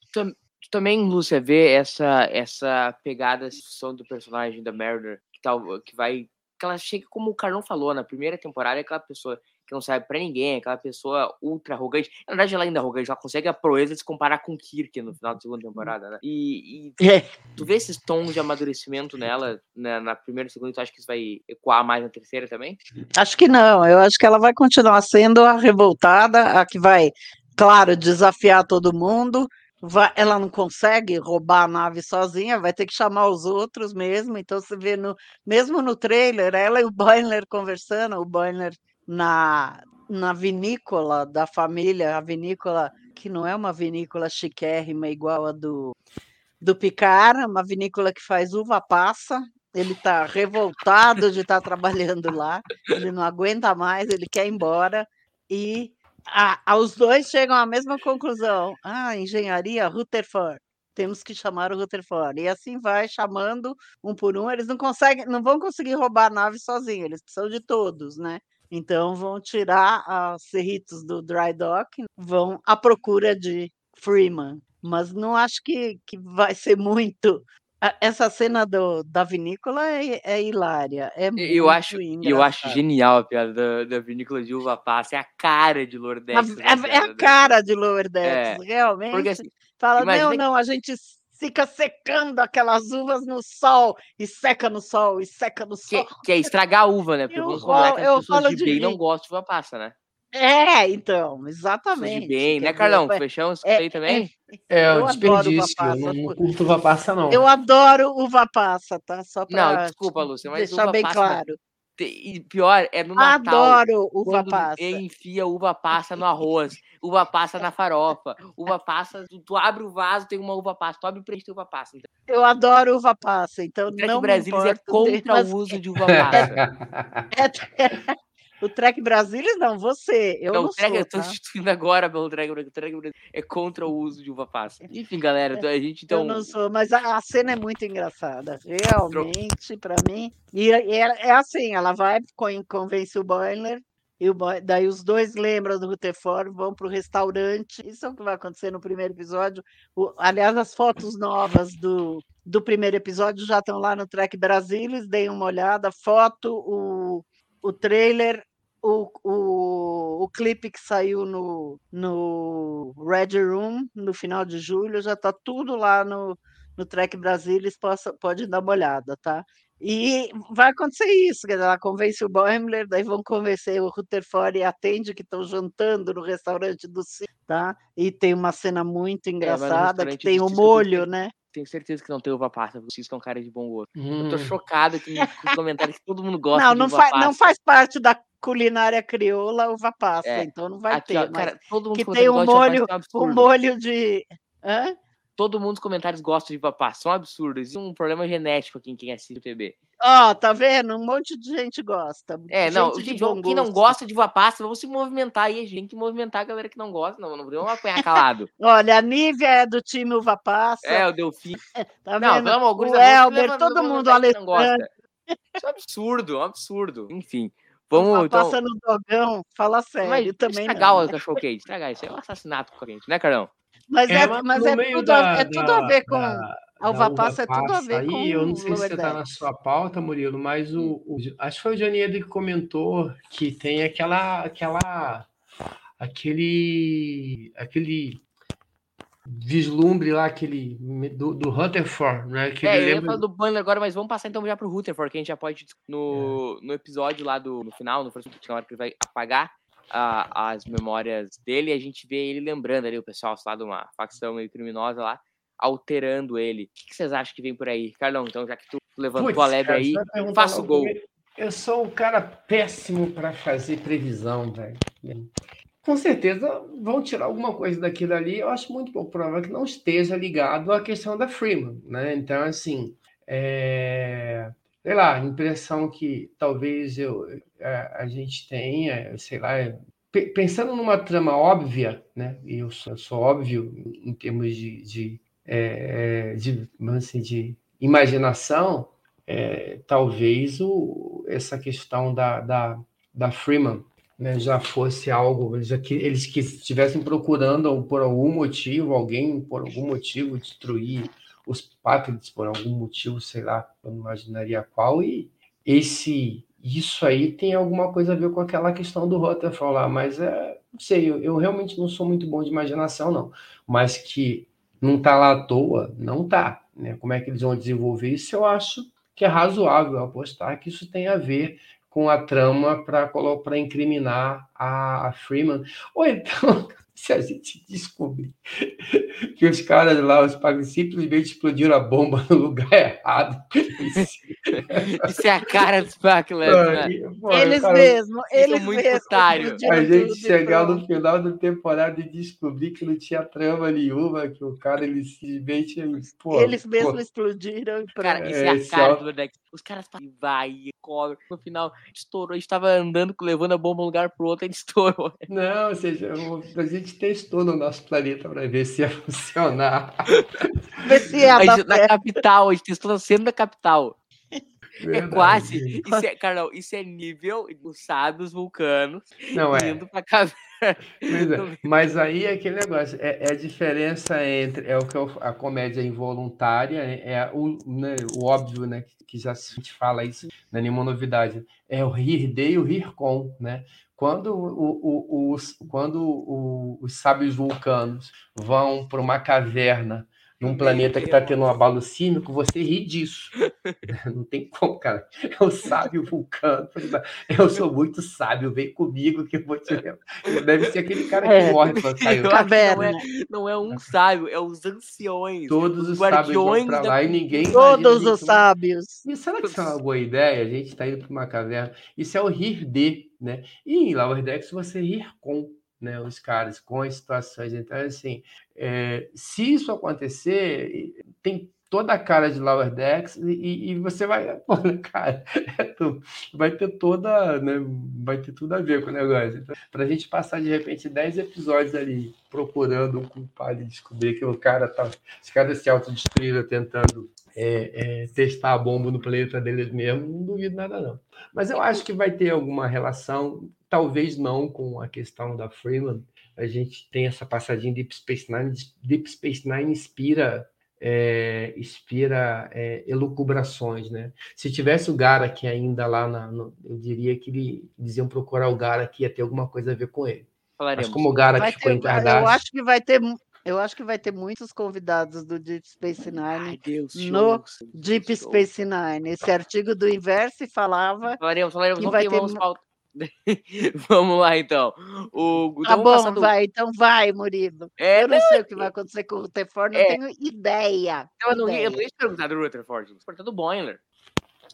também, Lúcia, vê essa, essa pegada, essa do personagem da Mariner, que, que vai. Que ela chega, como o Carlão falou, na primeira temporada, é aquela pessoa que não serve para ninguém, aquela pessoa ultra arrogante. Na verdade, ela ainda é arrogante, ela consegue a proeza de se comparar com Kirk no final da segunda temporada, né? E, e é. tu vê esses tons de amadurecimento nela né, na primeira e segunda, tu acha que isso vai ecoar mais na terceira também? Acho que não, eu acho que ela vai continuar sendo a revoltada, a que vai, claro, desafiar todo mundo, vai, ela não consegue roubar a nave sozinha, vai ter que chamar os outros mesmo. Então você vê no mesmo no trailer, ela e o Boiler conversando, o Boiler na na vinícola da família, a vinícola que não é uma vinícola chiquérrima igual a do do Picard, uma vinícola que faz uva passa. Ele está revoltado de estar tá trabalhando lá, ele não aguenta mais, ele quer ir embora e a, os dois chegam à mesma conclusão. Ah, engenharia Rutherford. temos que chamar o Rutherford. E assim vai chamando um por um. Eles não conseguem, não vão conseguir roubar a nave sozinhos, eles precisam de todos, né? Então vão tirar os Cerritos do dry dock, vão à procura de Freeman. Mas não acho que, que vai ser muito Essa cena do, da vinícola é, é hilária. É muito Eu acho, eu acho genial a piada da, da vinícola de uva passa. É a cara de Lordex. A- É, é a cara de Lower Decks, realmente. Porque assim, Fala, não, que- não, a gente fica secando aquelas uvas no sol, e seca no sol, e seca no que, sol. que é estragar a uva, né? <laughs> Porque Eu que eu as pessoas de de bem não gostam de uva passa, né? É, então, exatamente. de bem, né, Carlão? dizer, Fechamos isso é- aí também? É, Eu um adoro desperdício. uva Eu não, não curto uva passa, não. Eu adoro uva passa, tá? Só Não, para desculpa, Lúcia, mas deixar uva bem passa- claro. Te- E pior, é no Natal. Adoro uva passa. enfia uva passa no arroz, uva passa na farofa, uva passa, tu, tu abre o vaso, tem uma uva passa, tu abre o preenche, tem uva passa. Então, Eu adoro uva passa, então o não me Brasilis é contra o uso de uva passa. <laughs> é- o Trek Brasilis não, você. Eu Não, não, o Trek, sou, eu tô tá? substituindo agora pelo Trek, o Trek Brasilis é contra o uso de uva passa. <laughs> Enfim, galera, então a gente É, Eu então não sou, mas a, a cena é muito engraçada, realmente, para mim. E, é, é assim, ela vai, con- convence o Boiler, e o Boy- daí os dois lembram do Rutherford, vão para o restaurante. Isso é o que vai acontecer no primeiro episódio. O- aliás, as fotos novas do, do primeiro episódio já estão lá no Trek Brasilis, deem uma olhada. Foto, o, o trailer, o, o, o clipe que saiu no, no Red Room no final de julho, já está tudo lá no, no Trek Brasilis, possa, pode dar uma olhada, tá? E vai acontecer isso, quer dizer, ela convence o Boimler, daí vão convencer o Rutherford e atende que estão jantando no restaurante do Cis, tá? E tem uma cena muito engraçada, que restaurante tem o molho, né? Tenho certeza que não tem uva passa, vocês estão cara de bom gosto. Eu tô Hum. chocado que com os comentários que todo mundo gosta Não, de não, uva faz, passa. não faz parte da culinária crioula uva passa, É, então não vai Aqui, ter, ó, cara, todo mundo que tem de uva molho, é um molho de... Hã? Todo mundo nos comentários gosta de passa, são absurdos. Existe um problema genético aqui em quem assiste o TV. Ó, tá vendo? Um monte de gente gosta. É, não, de gente, bom vamos- quem não gosta de uva passa, vamos se movimentar aí, a gente tem que movimentar a galera que não gosta, não, não podemos apanhar calado. <laughs> Olha, a Nívia é do time uva passa. é, o Delfim. <laughs> Tá Não, vendo? de o vamos Elber, todo vamos mundo, Alessandro, gosta. Isso é um absurdo, é um absurdo. Enfim, vamos então. passa no dogão, fala sério Mas também estragar não. o cachorro quente, estragar isso é um assassinato com a gente, né, Carlão? Mas é, mas mas é tudo, a- da- é tudo a ver com... da- a da uva passa é tudo a ver com aí, eu não sei se você está na sua pauta, Murilo, mas o, o- acho que foi o Johnny que comentou que tem aquela, aquela, aquele, aquele vislumbre lá, aquele do, do Rutherford, né? Que É, ele eu ia lembra- do Banner agora, mas vamos passar então já pro Rutherford, que a gente já pode É. no, no episódio lá do no final, no próximo na hora que ele vai apagar a- as memórias dele, a gente vê ele lembrando ali o pessoal lá de uma facção meio criminosa lá, alterando ele. O que, vocês acham que vem por aí? Carlão, então já que tu levantou Putz, a lebre cara, aí, faça o gol. Eu sou um cara péssimo para fazer previsão, velho. Com certeza vão tirar alguma coisa daquilo ali. Eu acho muito pouco provável que não esteja ligado à questão da Freeman, né? Então, assim, é... sei lá, a impressão que talvez eu, a, a gente tenha, sei lá, é- pe- pensando numa trama óbvia, né? E eu sou, eu sou óbvio em termos de, de, é, é, de, assim, de imaginação, é, talvez o, essa questão da, da, da Freeman né, já fosse algo, já que eles que estivessem procurando por algum motivo, alguém por algum motivo destruir os Patriots por algum motivo, sei lá, eu não imaginaria qual, e esse isso aí tem alguma coisa a ver com aquela questão do Rutherford lá, mas é, não sei, eu, eu realmente não sou muito bom de imaginação, não, mas que não tá lá à toa, não tá, né? Como é que eles vão desenvolver isso? Eu acho que é razoável apostar que isso tem a ver com a trama para incriminar a, a Freeman. Ou então, <laughs> se a gente descobrir que os caras lá, os pagos, simplesmente explodiram a bomba no lugar <laughs> errado. <laughs> Isso é a cara dos Backlash, né? Pô, Eles cara, mesmo, eles muito mesmo. otário. explodiram a gente chegar no final da temporada e descobrir que não tinha trama nenhuma, que o cara ele simplesmente. Pô, Eles pô, mesmos explodiram e pronto. Cara, isso é, É, a cara alto- do Verdex. Os caras falam, vai, e cobre. No final, estourou. A gente tava andando, levando a bomba de um lugar pro outro, a gente estourou. Não, ou seja, a gente gente testou no nosso planeta para ver se ia <laughs> funcionar. Vê se ia gente- na capital, a gente testou no centro da capital. É Verdade. quase. Isso é, Carlão, isso é nível dos sábios vulcanos Não é. indo pra caverna. É. Mas aí é aquele negócio, é, é a diferença entre é o que eu, a comédia involuntária, né, é o, né, o óbvio, né, que já se fala isso, não é nenhuma novidade, é o rir de e o rir com, né? Quando, o, o- quando os sábios vulcanos vão para uma caverna num planeta que está tendo um abalo sísmico, você ri disso. <laughs> Não tem como, cara. É o sábio vulcano. Eu sou muito sábio, vem comigo que eu vou te levar. Deve ser aquele cara que É. morre quando caiu. <laughs> Eu não é, Caverna. não é um sábio, é os anciões. Todos os sábios guardiões vão para da lá e ninguém Todos os isso. sábios. E será que isso é uma boa ideia? A gente está indo para uma caverna. Isso é o rir de, né? E em Lower Decks você rir com né, os caras, com as situações. Então, assim, é, se isso acontecer, tem toda a cara de Lower Decks e, e- você vai, <laughs> pô, cara, é vai ter toda, né, vai ter tudo a ver com o negócio. Então, para a gente passar, de repente, 10 episódios ali procurando o culpado e descobrir que o cara tá, os caras se autodestruíram tentando é, é, testar a bomba no planeta deles mesmo, não duvido nada não. Mas eu acho que vai ter alguma relação, talvez não com a questão da Freeland. A gente tem essa passadinha Deep Space Nine. Deep Space Nine inspira é, inspira é, elucubrações, né? Se tivesse o Garak ainda lá, na, no- eu diria que ele, eles iam procurar o Garak ia ter alguma coisa a ver com ele. Falaremos. Mas como o Garak Vai ficou em Kardashian, eu acho que vai ter, eu acho que vai ter muitos convidados do Deep Space Ai, Nine. Deus, no show, Deep. Space Nine. Esse artigo do Inverse falava. Falaremos, falaremos. que Não vai ter pauta. <laughs> Vamos lá, então. O, então Tá vamos bom, vai, então vai, Murilo. É, Eu não sei o que vai acontecer com o Rutherford, não É. tenho ideia. Eu não, ia- eu não ideia. ia perguntar do Rutherford, eu perguntar do Boiler.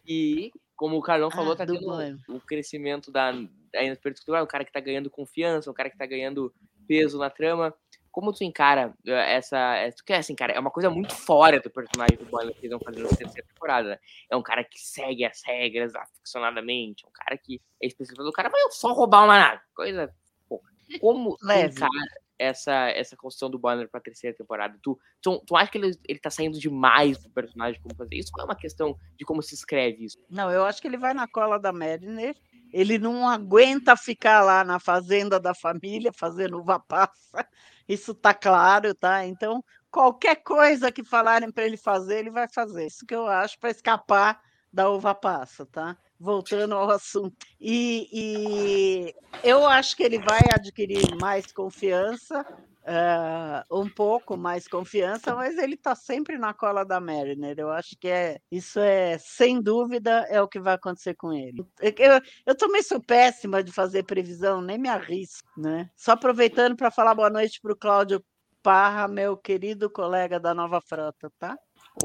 E, como o Carlão falou, Ah, tá do tendo o crescimento da, da interseccional, o cara que tá ganhando confiança, o cara que tá ganhando peso na trama. Como tu encara eh, essa. essa porque, assim, cara, é uma coisa muito fora do personagem do Boiler que eles vão fazer na terceira temporada, né? É um cara que segue as regras aficionadamente, é um cara que é especialista do cara, vai só roubar uma nave. Coisa. Pô, como tu <laughs> Leve. encara essa, essa construção do Banner pra terceira temporada? Tu, tu, tu acha que ele, ele tá saindo demais do personagem como fazer isso? Ou é uma questão de como se escreve isso? Não, eu acho que ele vai na cola da Mariner. Ele não aguenta ficar lá na fazenda da família fazendo uva passa. Isso tá claro, tá? Então, qualquer coisa que falarem para ele fazer, ele vai fazer. Isso que eu acho para escapar da uva passa, tá? Voltando ao assunto. E, e eu acho que ele vai adquirir mais confiança, ah, um pouco mais confiança, mas ele está sempre na cola da Mariner. Eu acho que é isso é sem dúvida é o que vai acontecer com ele. Eu, eu também sou péssima de fazer previsão, nem me arrisco, né? Só aproveitando para falar boa noite para o Cláudio Parra, meu querido colega da Nova Frota, tá?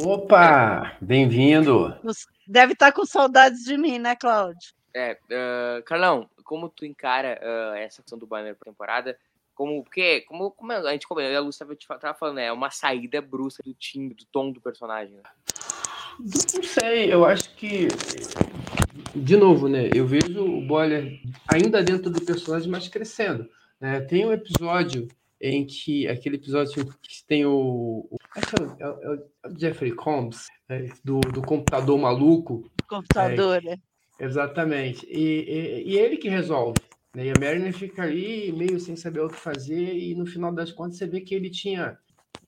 Opa, bem-vindo. Deve estar com saudades de mim, né, Cláudio? É, ah, Carlão, como tu encara ah, essa questão do Banner pra temporada? Como, porque, como, como a gente comentou, a Lúcia tava, te fa- tava falando, né, é uma saída brusca do time, do tom do personagem. Né? Não sei, eu acho que. De novo, né? Eu vejo o Boiler ainda dentro do personagem, mas crescendo. Né? Tem um episódio em que. Aquele episódio que tem o. o acho que é o, é o- é o Jeffrey Combs, né, do, do computador maluco. Computador, né? Exatamente. E, e, e ele que resolve. E a Mariner fica ali meio sem saber o que fazer, e no final das contas você vê que ele tinha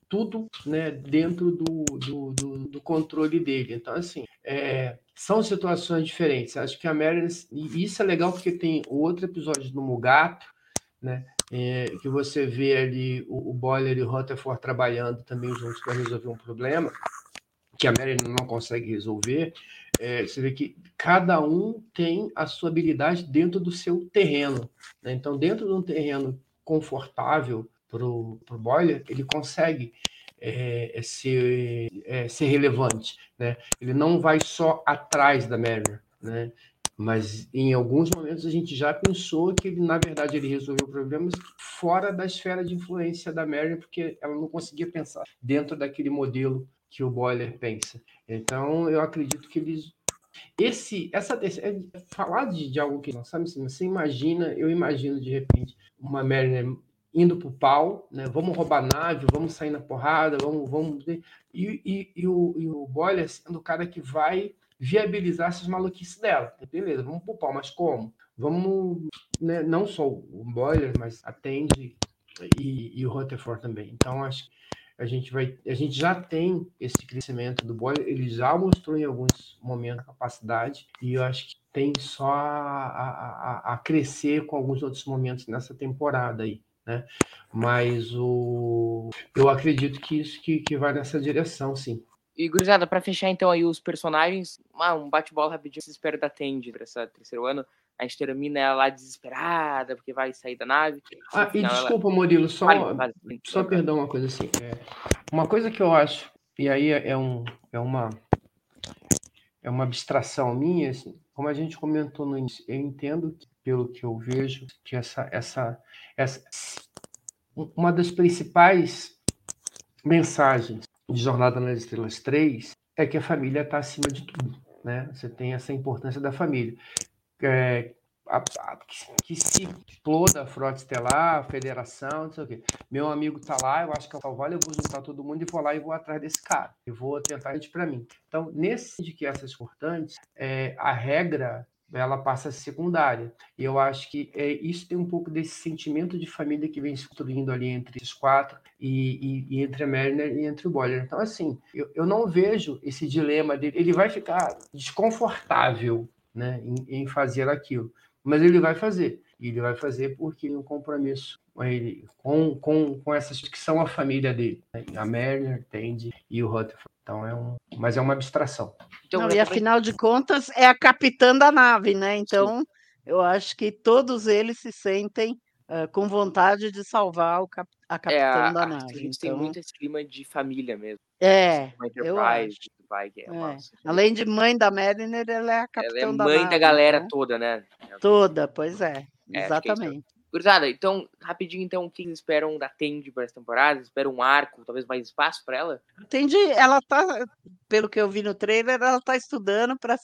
tudo né, dentro do, do, do, do controle dele. Então, assim, é, são situações diferentes. Acho que a Mariner. E isso é legal porque tem outro episódio do Mugato, né? é, que você vê ali o, o Boiler e o Rutherford trabalhando também juntos para resolver um problema que a Mariner não consegue resolver. É, você vê que cada um tem a sua habilidade dentro do seu terreno. né? Então, dentro de um terreno confortável para o Boiler, ele consegue é, é ser, é, ser relevante. Né? Ele não vai só atrás da Mariner, né? mas em alguns momentos a gente já pensou que ele, na verdade, ele resolveu problemas fora da esfera de influência da Mariner, porque ela não conseguia pensar dentro daquele modelo que o Boiler pensa. Então, eu acredito que eles. Esse, essa terceira- é falar de, de algo que não sabe, assim, você imagina, eu imagino de repente uma Mariner indo pro pau, né? Vamos roubar nave, vamos sair na porrada, vamos, vamos. E, e, e, o, e o Boiler sendo o cara que vai viabilizar essas maluquices dela. Beleza, vamos pro pau, mas como? Vamos, né, não só o Boiler, mas atende e, e o Rutherford também. Então, acho que a gente vai, a gente já tem esse crescimento do Boiler, ele já mostrou em alguns momentos capacidade, e eu acho que tem só a, a, a crescer com alguns outros momentos nessa temporada aí. Né? Mas o, eu acredito que isso que, que vai nessa direção, sim. E, gurizada, para fechar então aí os personagens, ah, um bate-bola rapidinho, se espera da Tandy para esse terceiro ano. A gente termina ela lá desesperada, porque vai sair da nave. Ah, e desculpa, ela... Murilo, só, vale, vale, só perdão uma coisa assim. É, uma coisa que eu acho, e aí é, um, é, uma, é uma abstração minha, assim, como a gente comentou no início, eu entendo, que, pelo que eu vejo, que essa, essa, essa uma das principais mensagens de Jornada nas Estrelas 3 é que a família está acima de tudo. Né? Você tem essa importância da família é, a, a, que, se exploda a frota estelar, a federação, não sei o quê. Meu amigo tá lá, eu acho que é o Calvalho, eu vou juntar todo mundo e vou lá e vou atrás desse cara. E vou tentar isso para mim. Então, nesse de que essas importantes, é, a regra ela passa a secundária. E eu acho que é, isso tem um pouco desse sentimento de família que vem se construindo ali entre os quatro e, e, e entre a Mariner e entre o Boiler. Então, assim, eu, eu não vejo esse dilema dele. Ele vai ficar desconfortável né, em, em fazer aquilo. Mas ele vai fazer. E ele vai fazer porque tem um compromisso com ele, com, com, com essas que são a família dele. Né? A Mariner, Tandy e o Rutherford. Então é um. Mas é uma abstração. Então, Não, e afinal de contas, é a capitã da nave, né? Então, Sim. eu acho que todos eles se sentem uh, com vontade de salvar o cap a capitã é, a, da nave. A gente então... tem muito esse clima de família mesmo. É. Eu acho. Vai, é, é. Além de mãe da Mariner, ela é a capitã ela é da mãe da, galera né? toda, né? Toda, pois é. é exatamente. Gurizada, então, rapidinho, então, o que vocês esperam da Tandy para essa temporada? Esperam um arco, talvez mais espaço para ela? Tandy, ela tá, pelo que eu vi no trailer, ela tá estudando para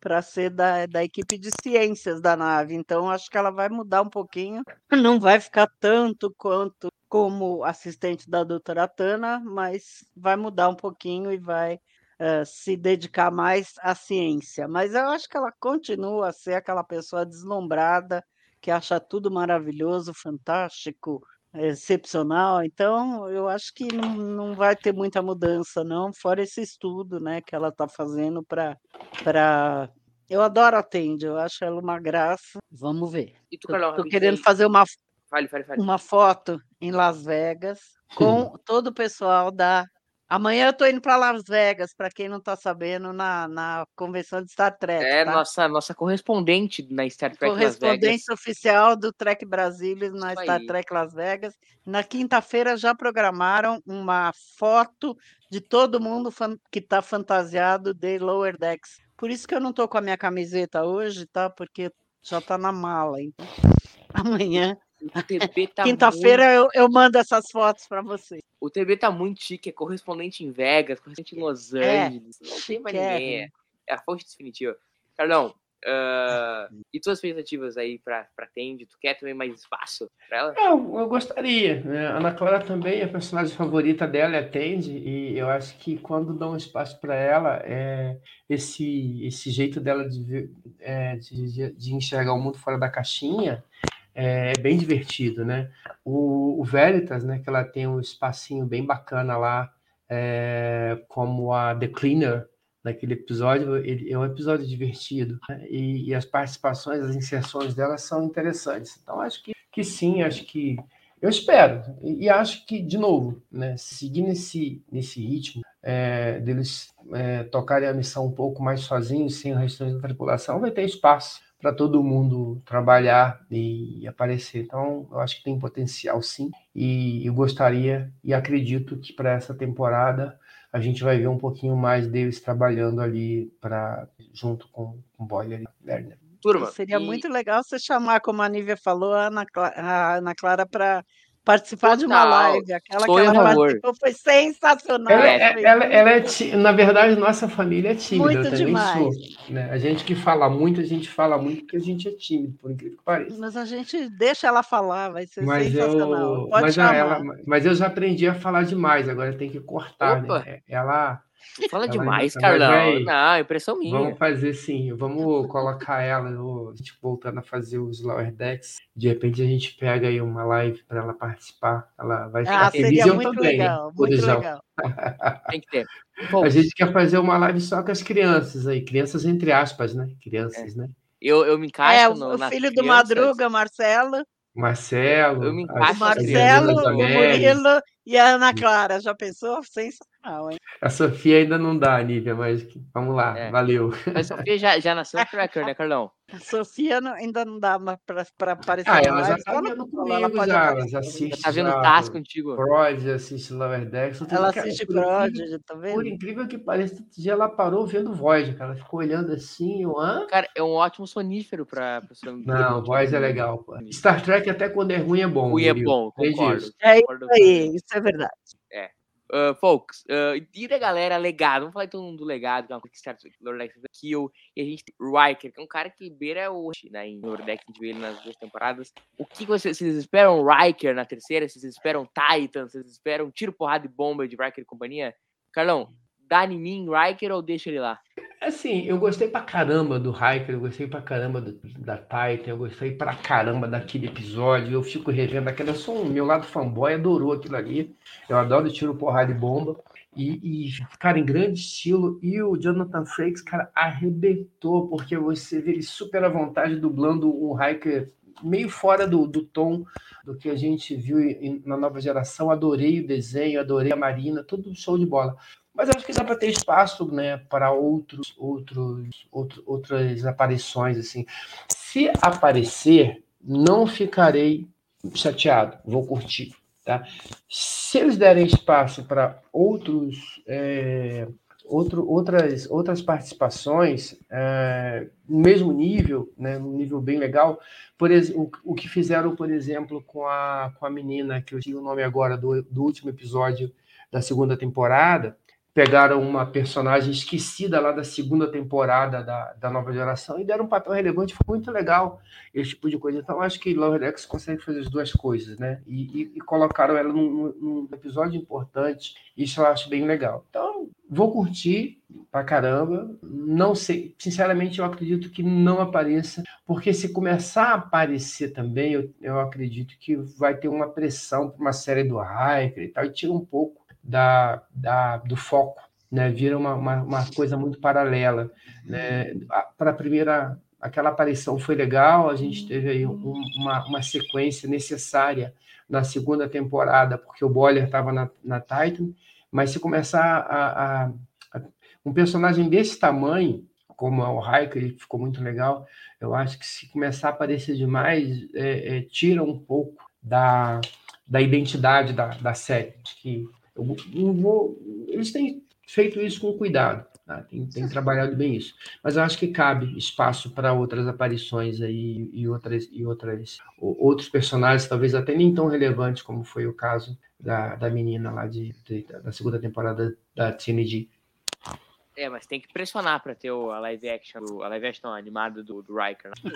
para ser da, da equipe de ciências da nave. Então, acho que ela vai mudar um pouquinho. Não vai ficar tanto quanto como assistente da doutora Tana, mas vai mudar um pouquinho e vai uh, se dedicar mais à ciência. Mas eu acho que ela continua a ser aquela pessoa deslumbrada, que acha tudo maravilhoso, fantástico, excepcional. Então, eu acho que não, não vai ter muita mudança, não, fora esse estudo né, que ela está fazendo para. Pra... Eu adoro a Tende, eu acho ela uma graça. Vamos ver. Estou querendo fazer uma, Fale, fale, fale. uma foto em Las Vegas com todo o pessoal da. Amanhã eu estou indo para Las Vegas, para quem não está sabendo, na, na convenção de Star Trek. É, tá? nossa, nossa correspondente na Star Trek Correspondente oficial do Trek Brasília na Isso Star aí. Trek Las Vegas. Na quinta-feira já programaram uma foto de todo mundo que está fantasiado de Lower Decks. Por isso que eu não estou com a minha camiseta hoje, tá? Porque já está na mala. Então, <laughs> amanhã Tá Quinta-feira muito... eu, eu mando essas fotos para você. O TB tá muito chique, é correspondente em Vegas, correspondente em Los é, Angeles. É, não tem mais ninguém. É, é a fonte definitiva. Carlão, uh, e tuas expectativas aí pra, pra Tandy? Tu quer também mais espaço pra ela? Eu, eu gostaria. Né? A Ana Clara também, a personagem favorita dela é a Tandy, e eu acho que quando dão espaço para ela, é esse, esse jeito dela de, é, de, de enxergar o mundo fora da caixinha é, é bem divertido, né? O, o, Veritas, né, que ela tem um espacinho bem bacana lá, é, como a The Cleaner, naquele episódio, ele é um episódio divertido, né? e, e, as participações, as inserções dela são interessantes. Então, acho que, que sim, acho que eu espero, e, e acho que, de novo, né, seguir nesse, nesse ritmo, é, deles é, tocarem a missão um pouco mais sozinhos, sem o restante da tripulação, vai ter espaço para todo mundo trabalhar e aparecer. Então, eu acho que tem potencial sim, e eu gostaria e acredito que para essa temporada a gente vai ver um pouquinho mais deles trabalhando ali para junto com, com Boiler e Lerner. Turma, Seria e... muito legal você chamar, como a Nívia falou, a Ana, Clara, a Ana Clara para participar de uma Total. live. Aquela que Sonho ela amor. participou foi sensacional. Ela, É, é- foi ela, ela é ti- na verdade, nossa família é tímida. Muito eu também demais. sou. né? A gente que fala muito, a gente fala muito porque a gente é tímido, por incrível que pareça. Mas a gente deixa ela falar, vai ser Mas sensacional. eu, Pode mas, ela, mas eu já aprendi a falar demais, agora tem que cortar, né? Ela. Fala Ela- demais, ela Carlão. vai- Não, impressão minha. Vamos fazer sim, vamos colocar ela, eu- a gente voltando a fazer os Lower Decks. De repente a gente pega aí uma live para ela participar. Ela vai ficar Ah, feliz seria e muito também, legal, muito legal. <laughs> Tem que ter. A gente quer fazer uma live só com as crianças aí, crianças entre aspas, né? Crianças, né? eu, eu me encaixo É, no, o nas filho do crianças. Madruga, Marcelo, Marcelo, Eu me encaixo Marcelo, o. Murilo e a Ana Clara. Já pensou? Sensacional, hein? A Sofia ainda não dá, Nívia, mas vamos lá, É. valeu. Mas a Sofia já, já nasceu tracker, né, Carlão? A Sofia não- ainda não dá para aparecer Ah, ela já tá Ela, vendo não- comigo ela pode já, ela já assiste Já tá vendo já Taz contigo. Prod, assiste Lower Decks. Ela Cara, assiste por incrível- Prodigy, tá Por vendo? incrível que pareça, dia ela parou vendo Void, cara. Ela ficou olhando assim, eu, hã? Cara, é um ótimo sonífero pra pessoa. Não, Void é legal, pô. Star Trek, até quando é ruim, é bom. Ruim é bom, concordo. É isso aí, isso é verdade. Uh, folks, uh, e da galera, legado. Vamos falar então do legado, que é uma coisa que Star Trek Lord Dex Kill. E a gente tem Riker, que é um cara que beira o. Né, em Lord Dex, a gente vê ele nas duas temporadas. O que vocês, vocês esperam Riker na terceira? Vocês esperam Titan? Vocês esperam tiro, porrada e bomba de Riker e companhia? Carlão, dá em mim Riker ou deixa ele lá? Assim, eu gostei pra caramba do Hiker, eu gostei pra caramba do- da Titan, eu gostei pra caramba daquele episódio. Eu fico revendo aquele. Eu sou um, meu lado fanboy adorou aquilo ali. Eu adoro tiro, porrada e bomba. E, e, cara, em grande estilo. E o Jonathan Frakes, cara, arrebentou, porque você vê ele super à vontade dublando um Hiker meio fora do, do tom do que a gente viu em- na nova geração. Adorei o desenho, adorei a Marina, tudo show de bola. Mas acho que dá para ter espaço, né, para outros, outros, outro, outras aparições assim. Se aparecer, não ficarei chateado, vou curtir, tá? Se eles derem espaço para outros, é, outro, outras, outras participações é, mesmo nível, né, num nível bem legal, por exemplo, o, o que fizeram, por exemplo, com a, com a menina que eu tinha o nome agora do, do último episódio da segunda temporada, pegaram uma personagem esquecida lá da segunda temporada da, da nova geração e deram um papel relevante, foi muito legal esse tipo de coisa. Então, acho que Lower Decks consegue fazer as duas coisas, né? E, e- e colocaram ela num, num episódio importante, isso eu acho bem legal. Então, vou curtir pra caramba. Não sei, sinceramente, eu acredito que não apareça, porque se começar a aparecer também, eu, eu acredito que vai ter uma pressão para uma série do Hiker e tal, e tira um pouco da, da, do foco, né? Vira uma, uma, uma coisa muito paralela, né? Para a primeira, aquela aparição foi legal, a gente teve aí um- uma, uma sequência necessária na segunda temporada, porque o Boiler estava na, na Titan, mas se começar a, a- a- um personagem desse tamanho, como é o Hiker, ele ficou muito legal, eu acho que se começar a aparecer demais, é, é, tira um pouco da, da identidade da, da série. Que eu não vou. Eles têm feito isso com cuidado, tá? tem, tem trabalhado bem isso. Mas eu acho que cabe espaço para outras aparições aí e outras e outras outros personagens, talvez até nem tão relevantes como foi o caso da, da menina lá de, de- da segunda temporada da TNG. É, mas tem que pressionar pra ter o, a live action, a live action animada do, do Riker. Né?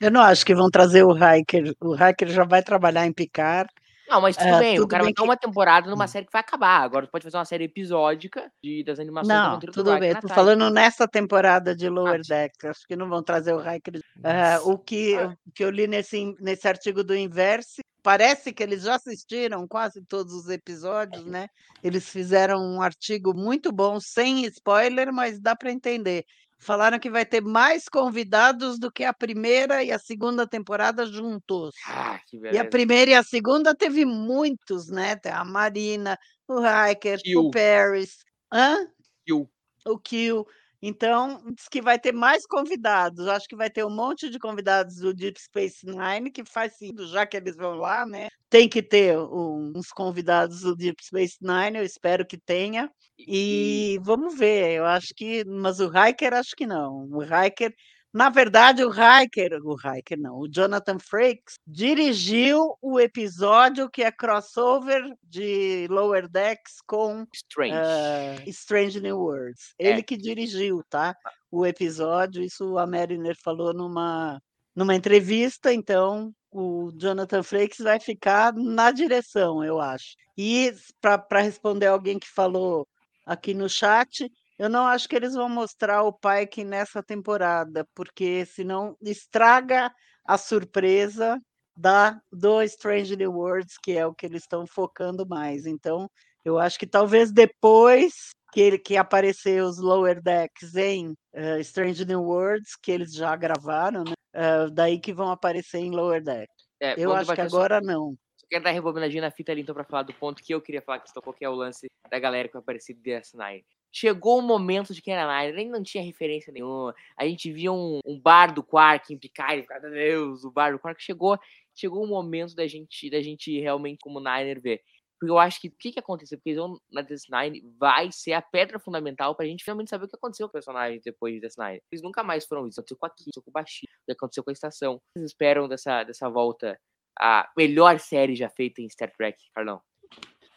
Eu não acho que vão trazer o Hiker. O Hiker já vai trabalhar em Picard. Não, mas tudo É, bem, o tudo cara vai ter que- uma temporada numa série que vai acabar. Agora tu pode fazer uma série episódica de, das animações Não, tudo bem. Titan. falando nessa temporada de Lower Ah. Decks. Acho que não vão trazer o Hiker. É, o que, o que eu li nesse, nesse artigo do Inverse, parece que eles já assistiram quase todos os episódios, né? Eles fizeram um artigo muito bom, sem spoiler, mas dá para entender. Falaram que vai ter mais convidados do que a primeira e a segunda temporada juntos. Ah, que E a primeira e a segunda teve muitos, né? Tem a Marina, o Hiker, Kill. o Paris. Hã? Kill. O Kill. Então, diz que vai ter mais convidados. Acho que vai ter um monte de convidados do Deep Space Nine, que faz sentido, já que eles vão lá, né? Tem que ter um- uns convidados do Deep Space Nine, eu espero que tenha. E vamos ver, eu acho que. Mas o Hiker, acho que não. O Hiker Na verdade, o Hiker, o Hiker não, o Jonathan Frakes dirigiu o episódio que é crossover de Lower Decks com Strange. uh, Strange New Worlds. É. Ele que dirigiu, tá? O episódio, isso a Mariner falou numa, numa entrevista, então o Jonathan Frakes vai ficar na direção, eu acho. E para responder alguém que falou aqui no chat, eu não acho que eles vão mostrar o Pike nessa temporada, porque senão estraga a surpresa da do Strange New Worlds, que é o que eles estão focando mais. Então, eu acho que talvez depois que, ele, que aparecer os Lower Decks em uh, Strange New Worlds, que eles já gravaram, né? uh, daí que vão aparecer em Lower Decks. É, eu acho que debater só- agora não. Só quero dar rebobinadinha na fita ali, então, pra falar do ponto que eu queria falar, que você tocou, que é o lance da galera que vai aparecer de DS9. Chegou o momento de quem era Nine, nem não tinha referência nenhuma. A gente via um, um bar do Quark em Picard, meu Deus, o bar do Quark chegou. Chegou o momento da gente, da gente realmente, como Niner, ver. Porque eu acho que o que, que aconteceu? Porque vão na DS9 vai ser a pedra fundamental pra gente finalmente saber o que aconteceu com o personagem depois de DS9. Eles nunca mais foram isso. Aconteceu com a aconteceu com o Bashir, o que aconteceu com a estação. Vocês esperam dessa, dessa volta a melhor série já feita em Star Trek, Carlão?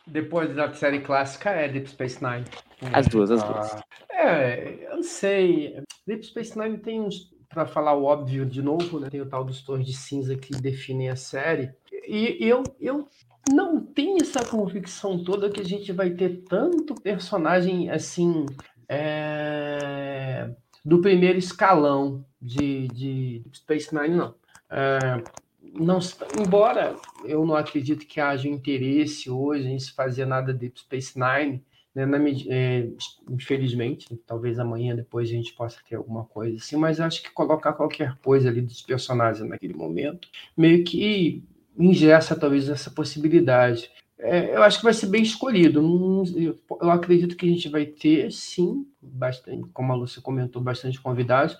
Depois da série clássica é Deep Space Nine. As duas, as Ah, duas. É, eu não sei. Deep Space Nine tem uns. Pra falar o óbvio de novo, né? Tem o tal dos tons de cinza que definem a série. E eu, eu não tenho essa convicção toda que a gente vai ter tanto personagem assim. é, do primeiro escalão de, de Deep Space Nine, não. É, não, embora eu não acredito que haja interesse hoje em se fazer nada de Space Nine, né, na é, infelizmente, talvez amanhã depois a gente possa ter alguma coisa assim, mas acho que colocar qualquer coisa ali dos personagens naquele momento meio que ingessa talvez essa possibilidade. É, eu acho que vai ser bem escolhido. Eu, acredito que a gente vai ter, sim, bastante, como a Lúcia comentou, bastante convidados,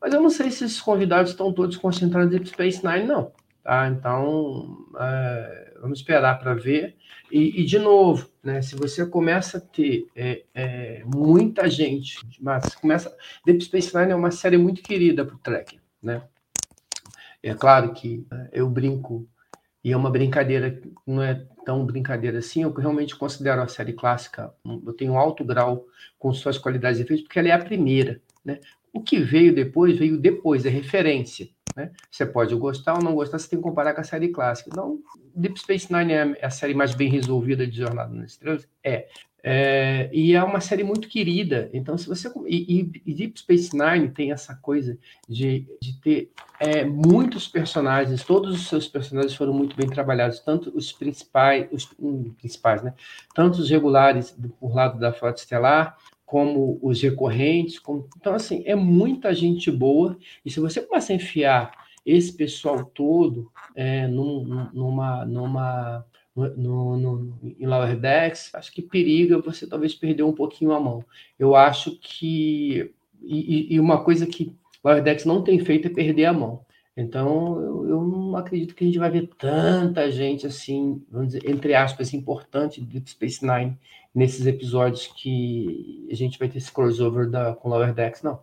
mas eu não sei se esses convidados estão todos concentrados em Space Nine, não. Tá? Então, é, vamos esperar para ver. E, e, de novo, né, se você começa a ter é, é, muita gente, mas começa. Deep Space Nine é uma série muito querida para o Trek. Né? É claro que é, eu brinco, e é uma brincadeira, não é tão brincadeira assim, eu realmente considero a série clássica, eu tenho um alto grau com suas qualidades e efeitos, porque ela é a primeira. Né? O que veio depois, veio depois, é referência. Né? Você pode gostar ou não gostar, você tem que comparar com a série clássica. Não, Deep Space Nine é a série mais bem resolvida de Jornada nas Estrelas? É. É, e é uma série muito querida. Então, se você. E, e- e Deep Space Nine tem essa coisa de, de ter é, muitos personagens, todos os seus personagens foram muito bem trabalhados, tanto os principais, os hum, principais, né? Tanto os regulares do- por lado da Frota Estelar, como os recorrentes. como- Então, assim, é muita gente boa. E se você começar a enfiar esse pessoal todo é, num- num- numa, numa, no, no, em Lower Decks, acho que periga você talvez perder um pouquinho a mão. Eu acho que. E- e uma coisa que Lower Decks não tem feito é perder a mão. Então, eu, eu não acredito que a gente vai ver tanta gente assim, vamos dizer, entre aspas, importante de Deep Space Nine nesses episódios que a gente vai ter esse crossover da, com Lower Decks, não.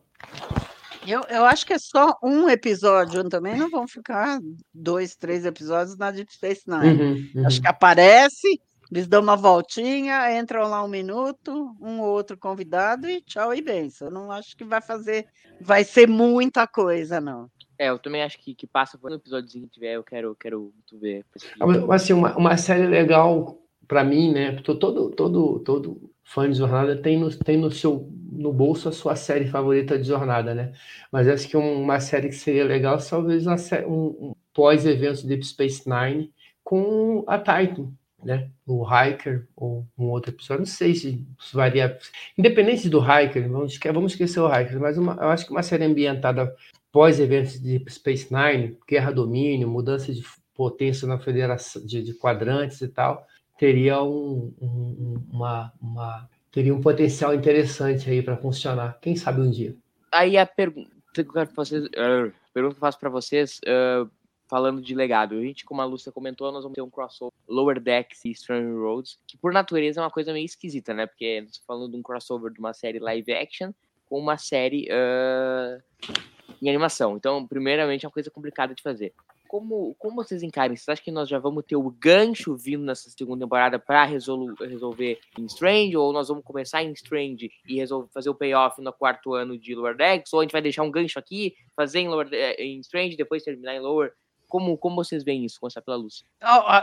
Eu, eu acho que é só um episódio, também não vão ficar dois, três episódios na Deep Space Nine. Uhum, uhum. Acho que aparece, eles dão uma voltinha, entram lá um minuto, um ou outro convidado e tchau e benção. Eu não acho que vai fazer, vai ser muita coisa, não. É, eu também acho que, que passa por um episódiozinho que tiver, eu quero, quero muito ver. Ah, assim, uma, uma série legal para mim, né? Todo, todo, todo fã de jornada tem no, tem no seu no bolso a sua série favorita de jornada, né? Mas acho que uma série que seria legal, talvez uma sé- um, um pós-evento Deep Space Nine com a Titan, né? O Hiker ou um outro episódio, não sei se varia. Independente do Hiker, vamos, vamos esquecer o Hiker, mas uma- eu acho que uma série ambientada pós-eventos de Space Nine, guerra domínio, mudança de potência na federação de, de quadrantes e tal, teria um, um- uma, uma- teria um potencial interessante aí para funcionar. Quem sabe um dia. Aí a pergunta que eu pergunta faço pra vocês, ah, falando de legado. A gente, como a Lúcia comentou, nós vamos ter um crossover Lower Decks e Strange Roads, que por natureza é uma coisa meio esquisita, né? Porque estamos falando de um crossover de uma série live action com uma série ah, em animação. Então, primeiramente, é uma coisa complicada de fazer. Como, como vocês encaram? Vocês acham que nós já vamos ter o gancho vindo nessa segunda temporada para resolver em Strange? Ou nós vamos começar em Strange e resolver, fazer o payoff no quarto ano de Lower Decks? Ou a gente vai deixar um gancho aqui, fazer em, Lower, em Strange depois terminar em Lower? Como, como vocês veem isso? Começar pela Lúcia.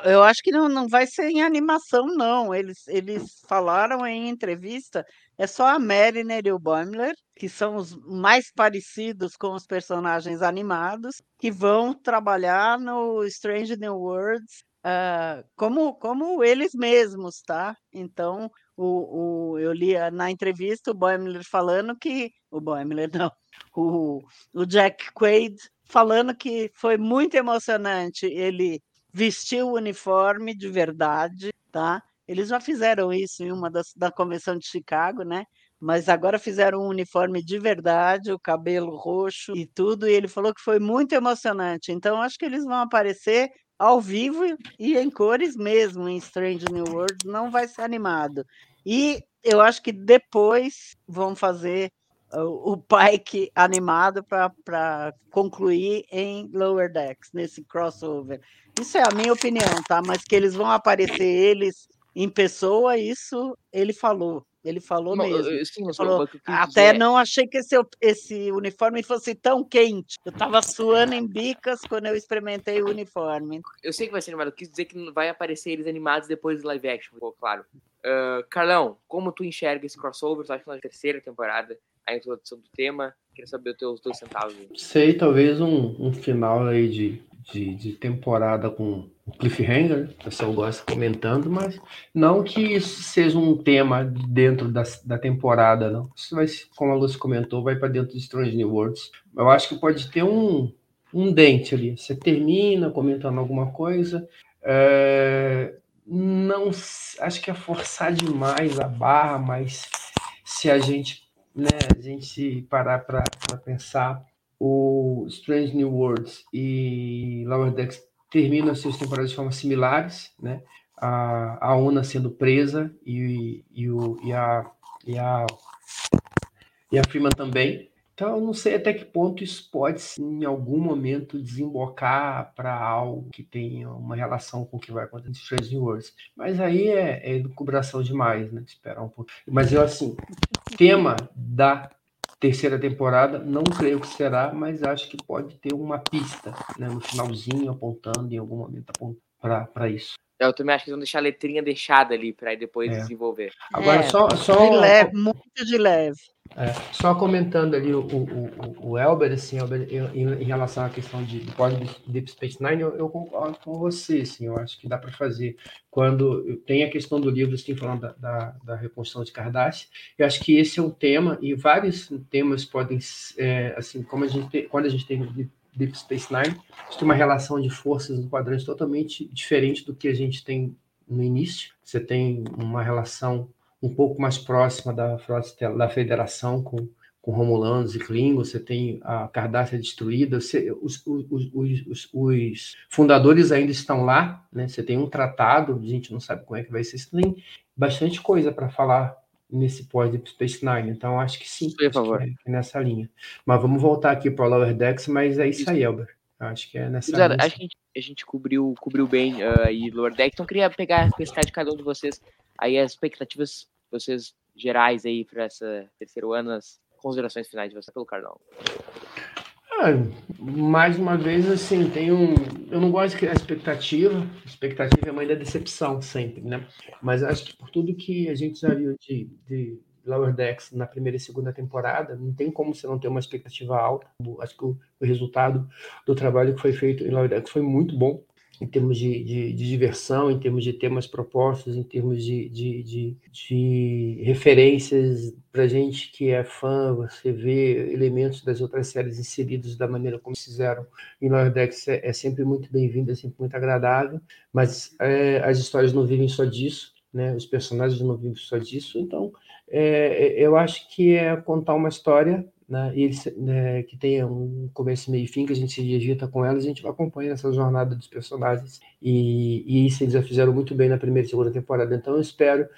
Eu acho que não, não vai ser em animação, não. Eles, eles falaram em entrevista, é só a Mariner e o Boimler, que são os mais parecidos com os personagens animados, que vão trabalhar no Strange New Worlds uh, como, como eles mesmos, tá? Então, o, o, eu li na entrevista o Boimler falando que. O Boimler, <laughs> não. O, o Jack Quaid falando que foi muito emocionante ele vestir o uniforme de verdade, tá? Eles já fizeram isso em uma das, da convenção de Chicago, né? Mas agora fizeram um uniforme de verdade, o cabelo roxo e tudo, e ele falou que foi muito emocionante. Então, acho que eles vão aparecer ao vivo e em cores mesmo em Strange New Worlds, não vai ser animado. E eu acho que depois vão fazer o Pike animado para concluir em Lower Decks, nesse crossover. Isso é a minha opinião, tá? Mas que eles vão aparecer eles em pessoa, isso ele falou. Ele falou não, mesmo. Sim, ele falou, até não achei que esse, esse uniforme fosse tão quente. Eu estava suando em bicas quando eu experimentei o uniforme. Eu sei que vai ser animado. Eu quis dizer que vai aparecer eles animados depois do live action, claro. Uh, Carlão, como tu enxerga esse crossover? Tu acha que na terceira temporada a introdução do tema. Queria saber os teus dois centavos. Sei, talvez um, um final aí de, de, de temporada com cliffhanger, o pessoal gosta comentando, mas não que isso seja um tema dentro da, da temporada, não. Isso vai, como a Lúcia comentou, vai para dentro de Strange New Worlds. Eu acho que pode ter um, um dente ali. Você termina comentando alguma coisa. É, não acho que é forçar demais a barra, mas se a gente né, a gente parar para pensar, o Strange New Worlds e Lower Decks terminam as suas temporadas de forma similares, né? A, a Una sendo presa e, e, o, e, a, e, a, e a Freeman também. Então, eu não sei até que ponto isso pode, em algum momento, desembocar para algo que tenha uma relação com o que vai acontecer em Strange Worlds. Mas aí é, é cobração demais, né? Esperar um pouco. Mas eu, assim, <laughs> tema da terceira temporada, não creio que será, mas acho que pode ter uma pista né, no finalzinho, apontando em algum momento para isso. Eu também acho que eles vão deixar a letrinha deixada ali para depois é. desenvolver. Agora, é, só. só de leve, muito de leve. É, só comentando ali o, o, o, Elber, assim, Elber, em, em, relação à questão de, de pós Deep Space Nine, eu, eu, concordo com você, assim, eu acho que dá para fazer. Quando tem a questão do livro, assim, falando da, da, da reconstrução de Kardashian, eu acho que esse é um tema, e vários temas podem, é, assim, como a gente tem, quando a gente tem Deep Space Nine, tem uma relação de forças no quadrante totalmente diferente do que a gente tem no início. Você tem uma relação um pouco mais próxima da da Federação com, com Romulanos e Klingons, você tem a Cardácia destruída, você, os, os, os, os, fundadores ainda estão lá, né? você tem um tratado, a gente não sabe como é que vai ser, você tem bastante coisa para falar nesse pós Deep Space Nine, então acho que sim, por favor. É, nessa linha. Mas vamos voltar aqui para o Lower Decks, mas é isso, isso. aí, Elber. Acho que é nessa Exato, acho que a gente, a gente, cobriu, cobriu bem uh, aí Lower Decks, então queria pegar, pescar de cada um de vocês aí as expectativas vocês gerais aí para esse terceiro ano, as considerações finais de você pelo Carlão. Mais uma vez, assim, tem um. Eu não gosto de criar expectativa. Expectativa é mãe da decepção, sempre, né? Mas acho que por tudo que a gente já viu de, de Lower Decks na primeira e segunda temporada, não tem como você não ter uma expectativa alta. Acho que o, o resultado do trabalho que foi feito em Lower Decks foi muito bom em termos de, de, de, diversão, em termos de temas propostos, em termos de, de, de referências para gente que é fã, você vê elementos das outras séries inseridos da maneira como fizeram em Lower Decks é, é sempre muito bem-vindo, é sempre muito agradável, mas é, as histórias não vivem só disso, né? os personagens não vivem só disso, então é, eu acho que é contar uma história né, e eles, né, que tenha um começo, meio e fim, que a gente se digita com elas, a gente vai acompanhando essa jornada dos personagens, e, e isso eles já fizeram muito bem na primeira e segunda temporada, então eu espero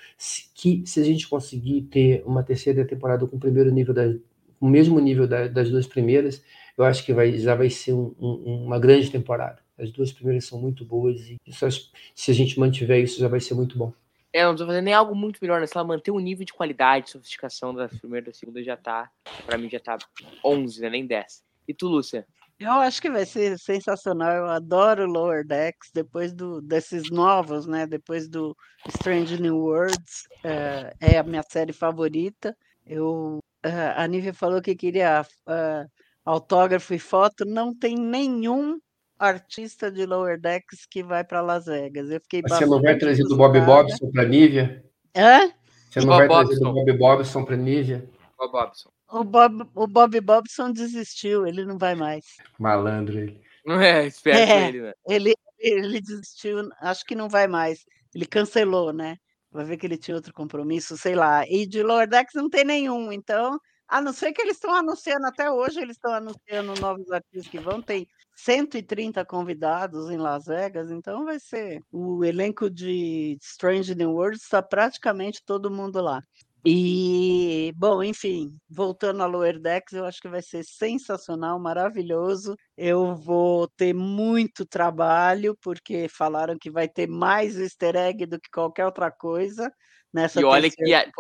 que, se a gente conseguir ter uma terceira temporada com o primeiro nível da, o mesmo nível da, das duas primeiras, eu acho que vai, já vai ser um, um, uma grande temporada. As duas primeiras são muito boas e isso, se a gente mantiver isso, já vai ser muito bom. É, não precisa fazer nem algo muito melhor, né? Se ela manter o nível de qualidade, sofisticação da primeira e da segunda, já tá. Pra mim já tá 11, né? Nem 10. E tu, Lúcia? Eu acho que vai ser sensacional. Eu adoro Lower Decks depois do, desses novos, né? Depois do Strange New Worlds, é, é a minha série favorita. Eu, uh, a Nívia falou que queria uh, autógrafo e foto. Não tem nenhum artista de Lower Decks que vai para Las Vegas. Eu fiquei Você não vai trazer do Bob Bobson para Nívia? Hã? Você não vai trazer do Bob Bobson para Nívia? Bob Bobson. O Bob, o Bob Bobson desistiu, ele não vai mais. Malandro ele. Não é, esperto é, ele, né? Ele, ele desistiu, acho que não vai mais. Ele cancelou, né? Vai ver que ele tinha outro compromisso, sei lá. E de Lower Decks não tem nenhum, então, a não ser que eles estão anunciando até hoje, eles estão anunciando novos artistas que vão, tem 130 convidados em Las Vegas, então vai ser o elenco de Strange New Worlds está praticamente todo mundo lá. E, bom, enfim, voltando a Lower Decks, eu acho que vai ser sensacional, maravilhoso. Eu vou ter muito trabalho, porque falaram que vai ter mais easter egg do que qualquer outra coisa nessa E olha que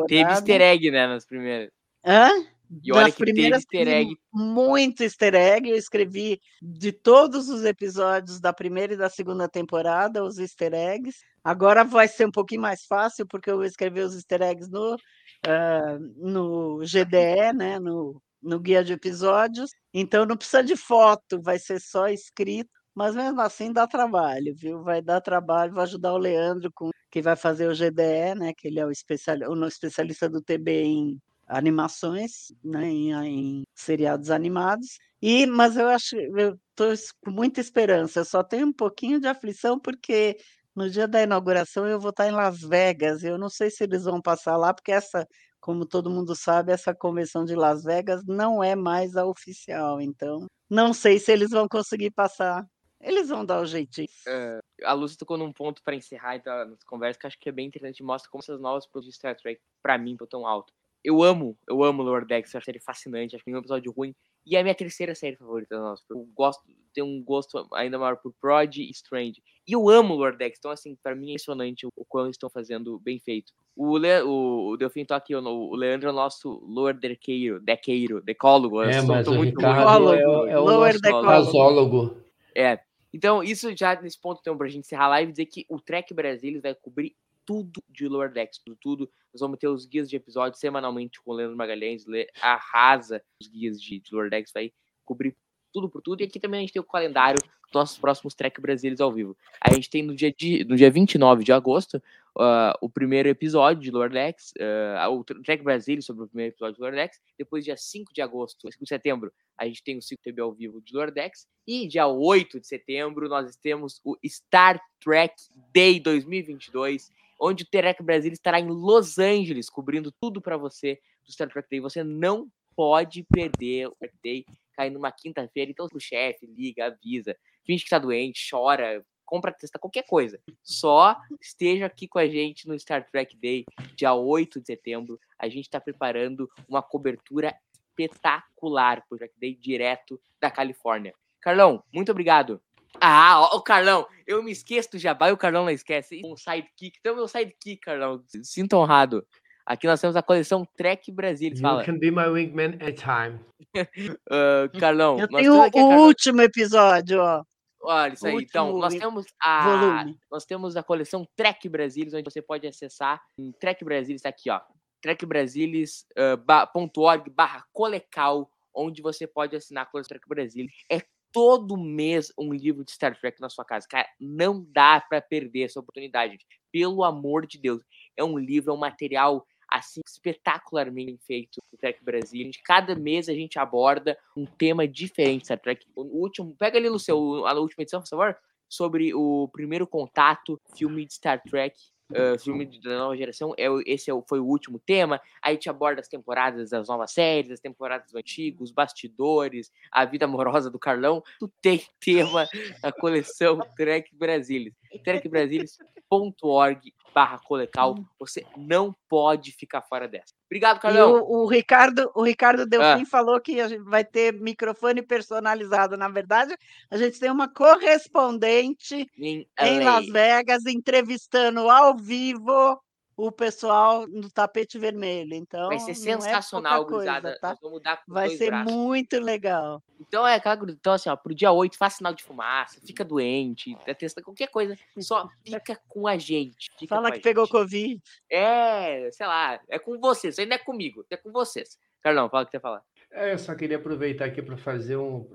teve easter egg, né, nas primeiras. Hã? E olha das que primeiras easter egg. Muito easter egg. Eu escrevi de todos os episódios da primeira e da segunda temporada os easter eggs. Agora vai ser um pouquinho mais fácil, porque eu vou escrever os easter eggs no uh, no GDE, né, no, no guia de episódios. Então não precisa de foto, vai ser só escrito. Mas mesmo assim dá trabalho, viu? Vai dar trabalho. Vou ajudar o Leandro, com, que vai fazer o GDE, né? Que ele é o, especial, o especialista do TB em animações, né, em, em, seriados animados. E, mas eu acho, eu estou com muita esperança. Eu só tenho um pouquinho de aflição porque no dia da inauguração eu vou estar em Las Vegas. Eu não sei se eles vão passar lá, porque essa, como todo mundo sabe, essa convenção de Las Vegas não é mais a oficial. Então, não sei se eles vão conseguir passar. Eles vão dar o jeitinho. É, a Lúcia tocou num ponto para encerrar então, a nossa conversa que acho que é bem interessante. Mostra como essas novas produções de Star Trek, para mim, estão tão alto. Eu amo, eu amo Lower Decks, acho ele fascinante, acho que nenhum episódio ruim. E é a minha terceira série favorita nossa. Eu gosto, tenho um gosto ainda maior por Prod e Strange. E eu amo Lord Dex, então assim, para mim é impressionante o, quão estão fazendo bem feito. O, Le, o, o Delfim tá aqui, o, o Leandro é o nosso Lord Dequeiro, Dequeiro, decólogo. É, mas o muito Ricardo é, o, é o Lower casólogo. É, então isso já nesse ponto, então, pra gente encerrar a live, dizer que o Trek Brasil vai cobrir tudo de Lower Decks, tudo, tudo. Nós vamos ter os guias de episódios semanalmente com o Leandro Magalhães, le, arrasa os guias de, de Lower Decks, vai cobrir tudo por tudo. E aqui também a gente tem o calendário dos nossos próximos Trek Brasileiros ao vivo. A gente tem no dia, de, no dia 29 de agosto uh, o primeiro episódio de Lower Decks, uh, o Trek Brasileiro sobre o primeiro episódio de Lower Decks. Depois, dia 5 de agosto, 5 de setembro, a gente tem o 5 TB ao vivo de Lower Decks. E dia 8 de setembro, nós temos o Star Trek Day 2022 onde o Trek Brasil estará em Los Angeles, cobrindo tudo para você do Star Trek Day. Você não pode perder o Trek Day cair numa quinta-feira. Então, o chefe liga, avisa, finge que está doente, chora, compra, testa qualquer coisa. Só esteja aqui com a gente no Star Trek Day, dia 8 de setembro. A gente está preparando uma cobertura espetacular para o Trek Day direto da Califórnia. Carlão, muito obrigado. Ah, o Carlão, eu me esqueço do Jabá e o Carlão não esquece. Um sidekick, então meu sidekick, Carlão. Sinto honrado. Aqui nós temos a coleção Trek Brasil. You fala. can be my wingman anytime. uh, <laughs> Carlão, eu tenho o Carlão... último episódio, ó. Olha, isso aí. Então, nós temos a volume. nós temos a coleção Trek Brasilis, onde você pode acessar. Trek Brasilis está aqui, ó. trekbrasilis.org uh, barra colecal, onde você pode assinar a coleção Trek Brasilis. É todo mês um livro de Star Trek na sua casa. Cara, não dá para perder essa oportunidade. Pelo amor de Deus. É um livro, é um material assim espetacularmente feito no Trek Brasil. Cada mês a gente aborda um tema diferente Star Trek. O último, pega ali no seu a última edição, por favor, sobre o primeiro contato, filme de Star Trek uh, filme da nova geração, é, esse é, foi o último tema. Aí te aborda as temporadas das novas séries, as temporadas dos antigos, bastidores, a vida amorosa do Carlão. Tu tem <laughs> tema na coleção Trek Brasilis. Trek Brasilis .org barra colecal. Você não pode ficar fora dessa. Obrigado, Carlão. o, o Ricardo, o Ricardo Ah. Delfim falou que a gente vai ter microfone personalizado. Na verdade, a gente tem uma correspondente Em em LA. Las Vegas entrevistando ao vivo o pessoal no tapete vermelho. Então, Vai ser é sensacional, gurizada. tá? Vamos mudar com Vai ser braços. muito legal. Então é aquela Então, assim, ó, pro dia 8, faz sinal de fumaça, fica doente, testa qualquer coisa. Só fica com a gente. Fala que a pegou gente. Covid. É, sei lá, é com vocês. Não é comigo, é com vocês. Carlão, fala o que você ia falar. É, eu só queria aproveitar aqui para fazer um,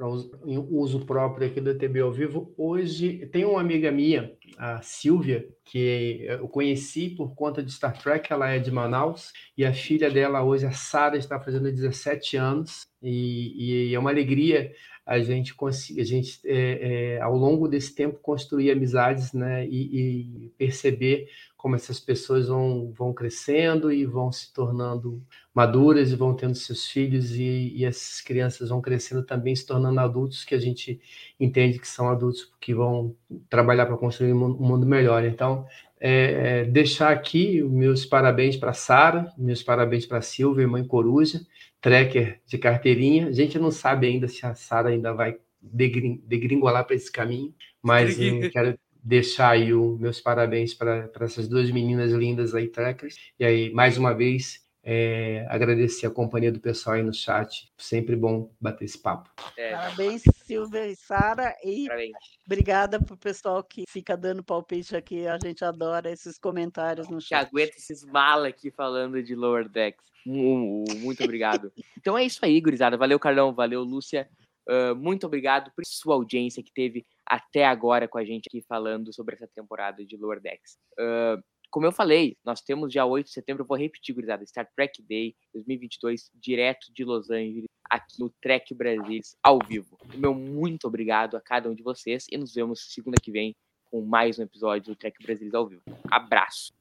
um uso próprio aqui do TB ao vivo. Hoje tem uma amiga minha, a Silvia, que eu conheci por conta de Star Trek, ela é de Manaus, e a filha dela hoje, a Sara, está fazendo 17 anos, e, e é uma alegria a gente conseguir, a gente é, é, ao longo desse tempo construir amizades, né, e, e perceber como essas pessoas vão, vão crescendo e vão se tornando maduras e vão tendo seus filhos e, e essas crianças vão crescendo também se tornando adultos que a gente entende que são adultos que vão trabalhar para construir um mundo- melhor. Então, é, é, deixar aqui meus parabéns para Sara, meus parabéns para Silvia, mãe coruja, trekker de carteirinha. A gente não sabe ainda se a Sara ainda vai degrin- degringolar para esse caminho, mas quero deixar aí os meus parabéns para essas duas meninas lindas aí, trekkers. E aí, mais uma vez, é, agradecer a companhia do pessoal aí no chat. Sempre bom bater esse papo. É, Parabéns, Silvia e Sara. E parabéns. obrigada pro pessoal que fica dando palpite aqui. A gente adora esses comentários no que chat. aguenta esses mala aqui falando de Lower Decks. Mu- mu- Muito obrigado. <laughs> então é isso aí, gurizada. Valeu, Carlão. Valeu, Lúcia. Ah, muito obrigado por sua audiência que teve até agora com a gente aqui falando sobre essa temporada de Lower Decks. Ah, como eu falei, nós temos dia 8 de setembro, eu vou repetir, gurizada, Star Trek Day 2022, direto de Los Angeles, aqui no Trek Brasilis, ao vivo. Meu muito obrigado a cada um de vocês e nos vemos segunda que vem com mais um episódio do Trek Brasilis ao vivo. Abraço!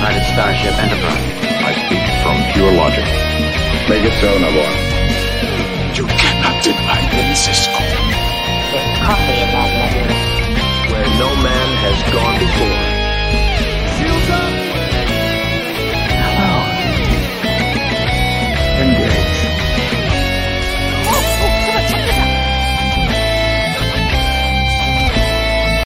United Starship Enterprise. I speak from hungry.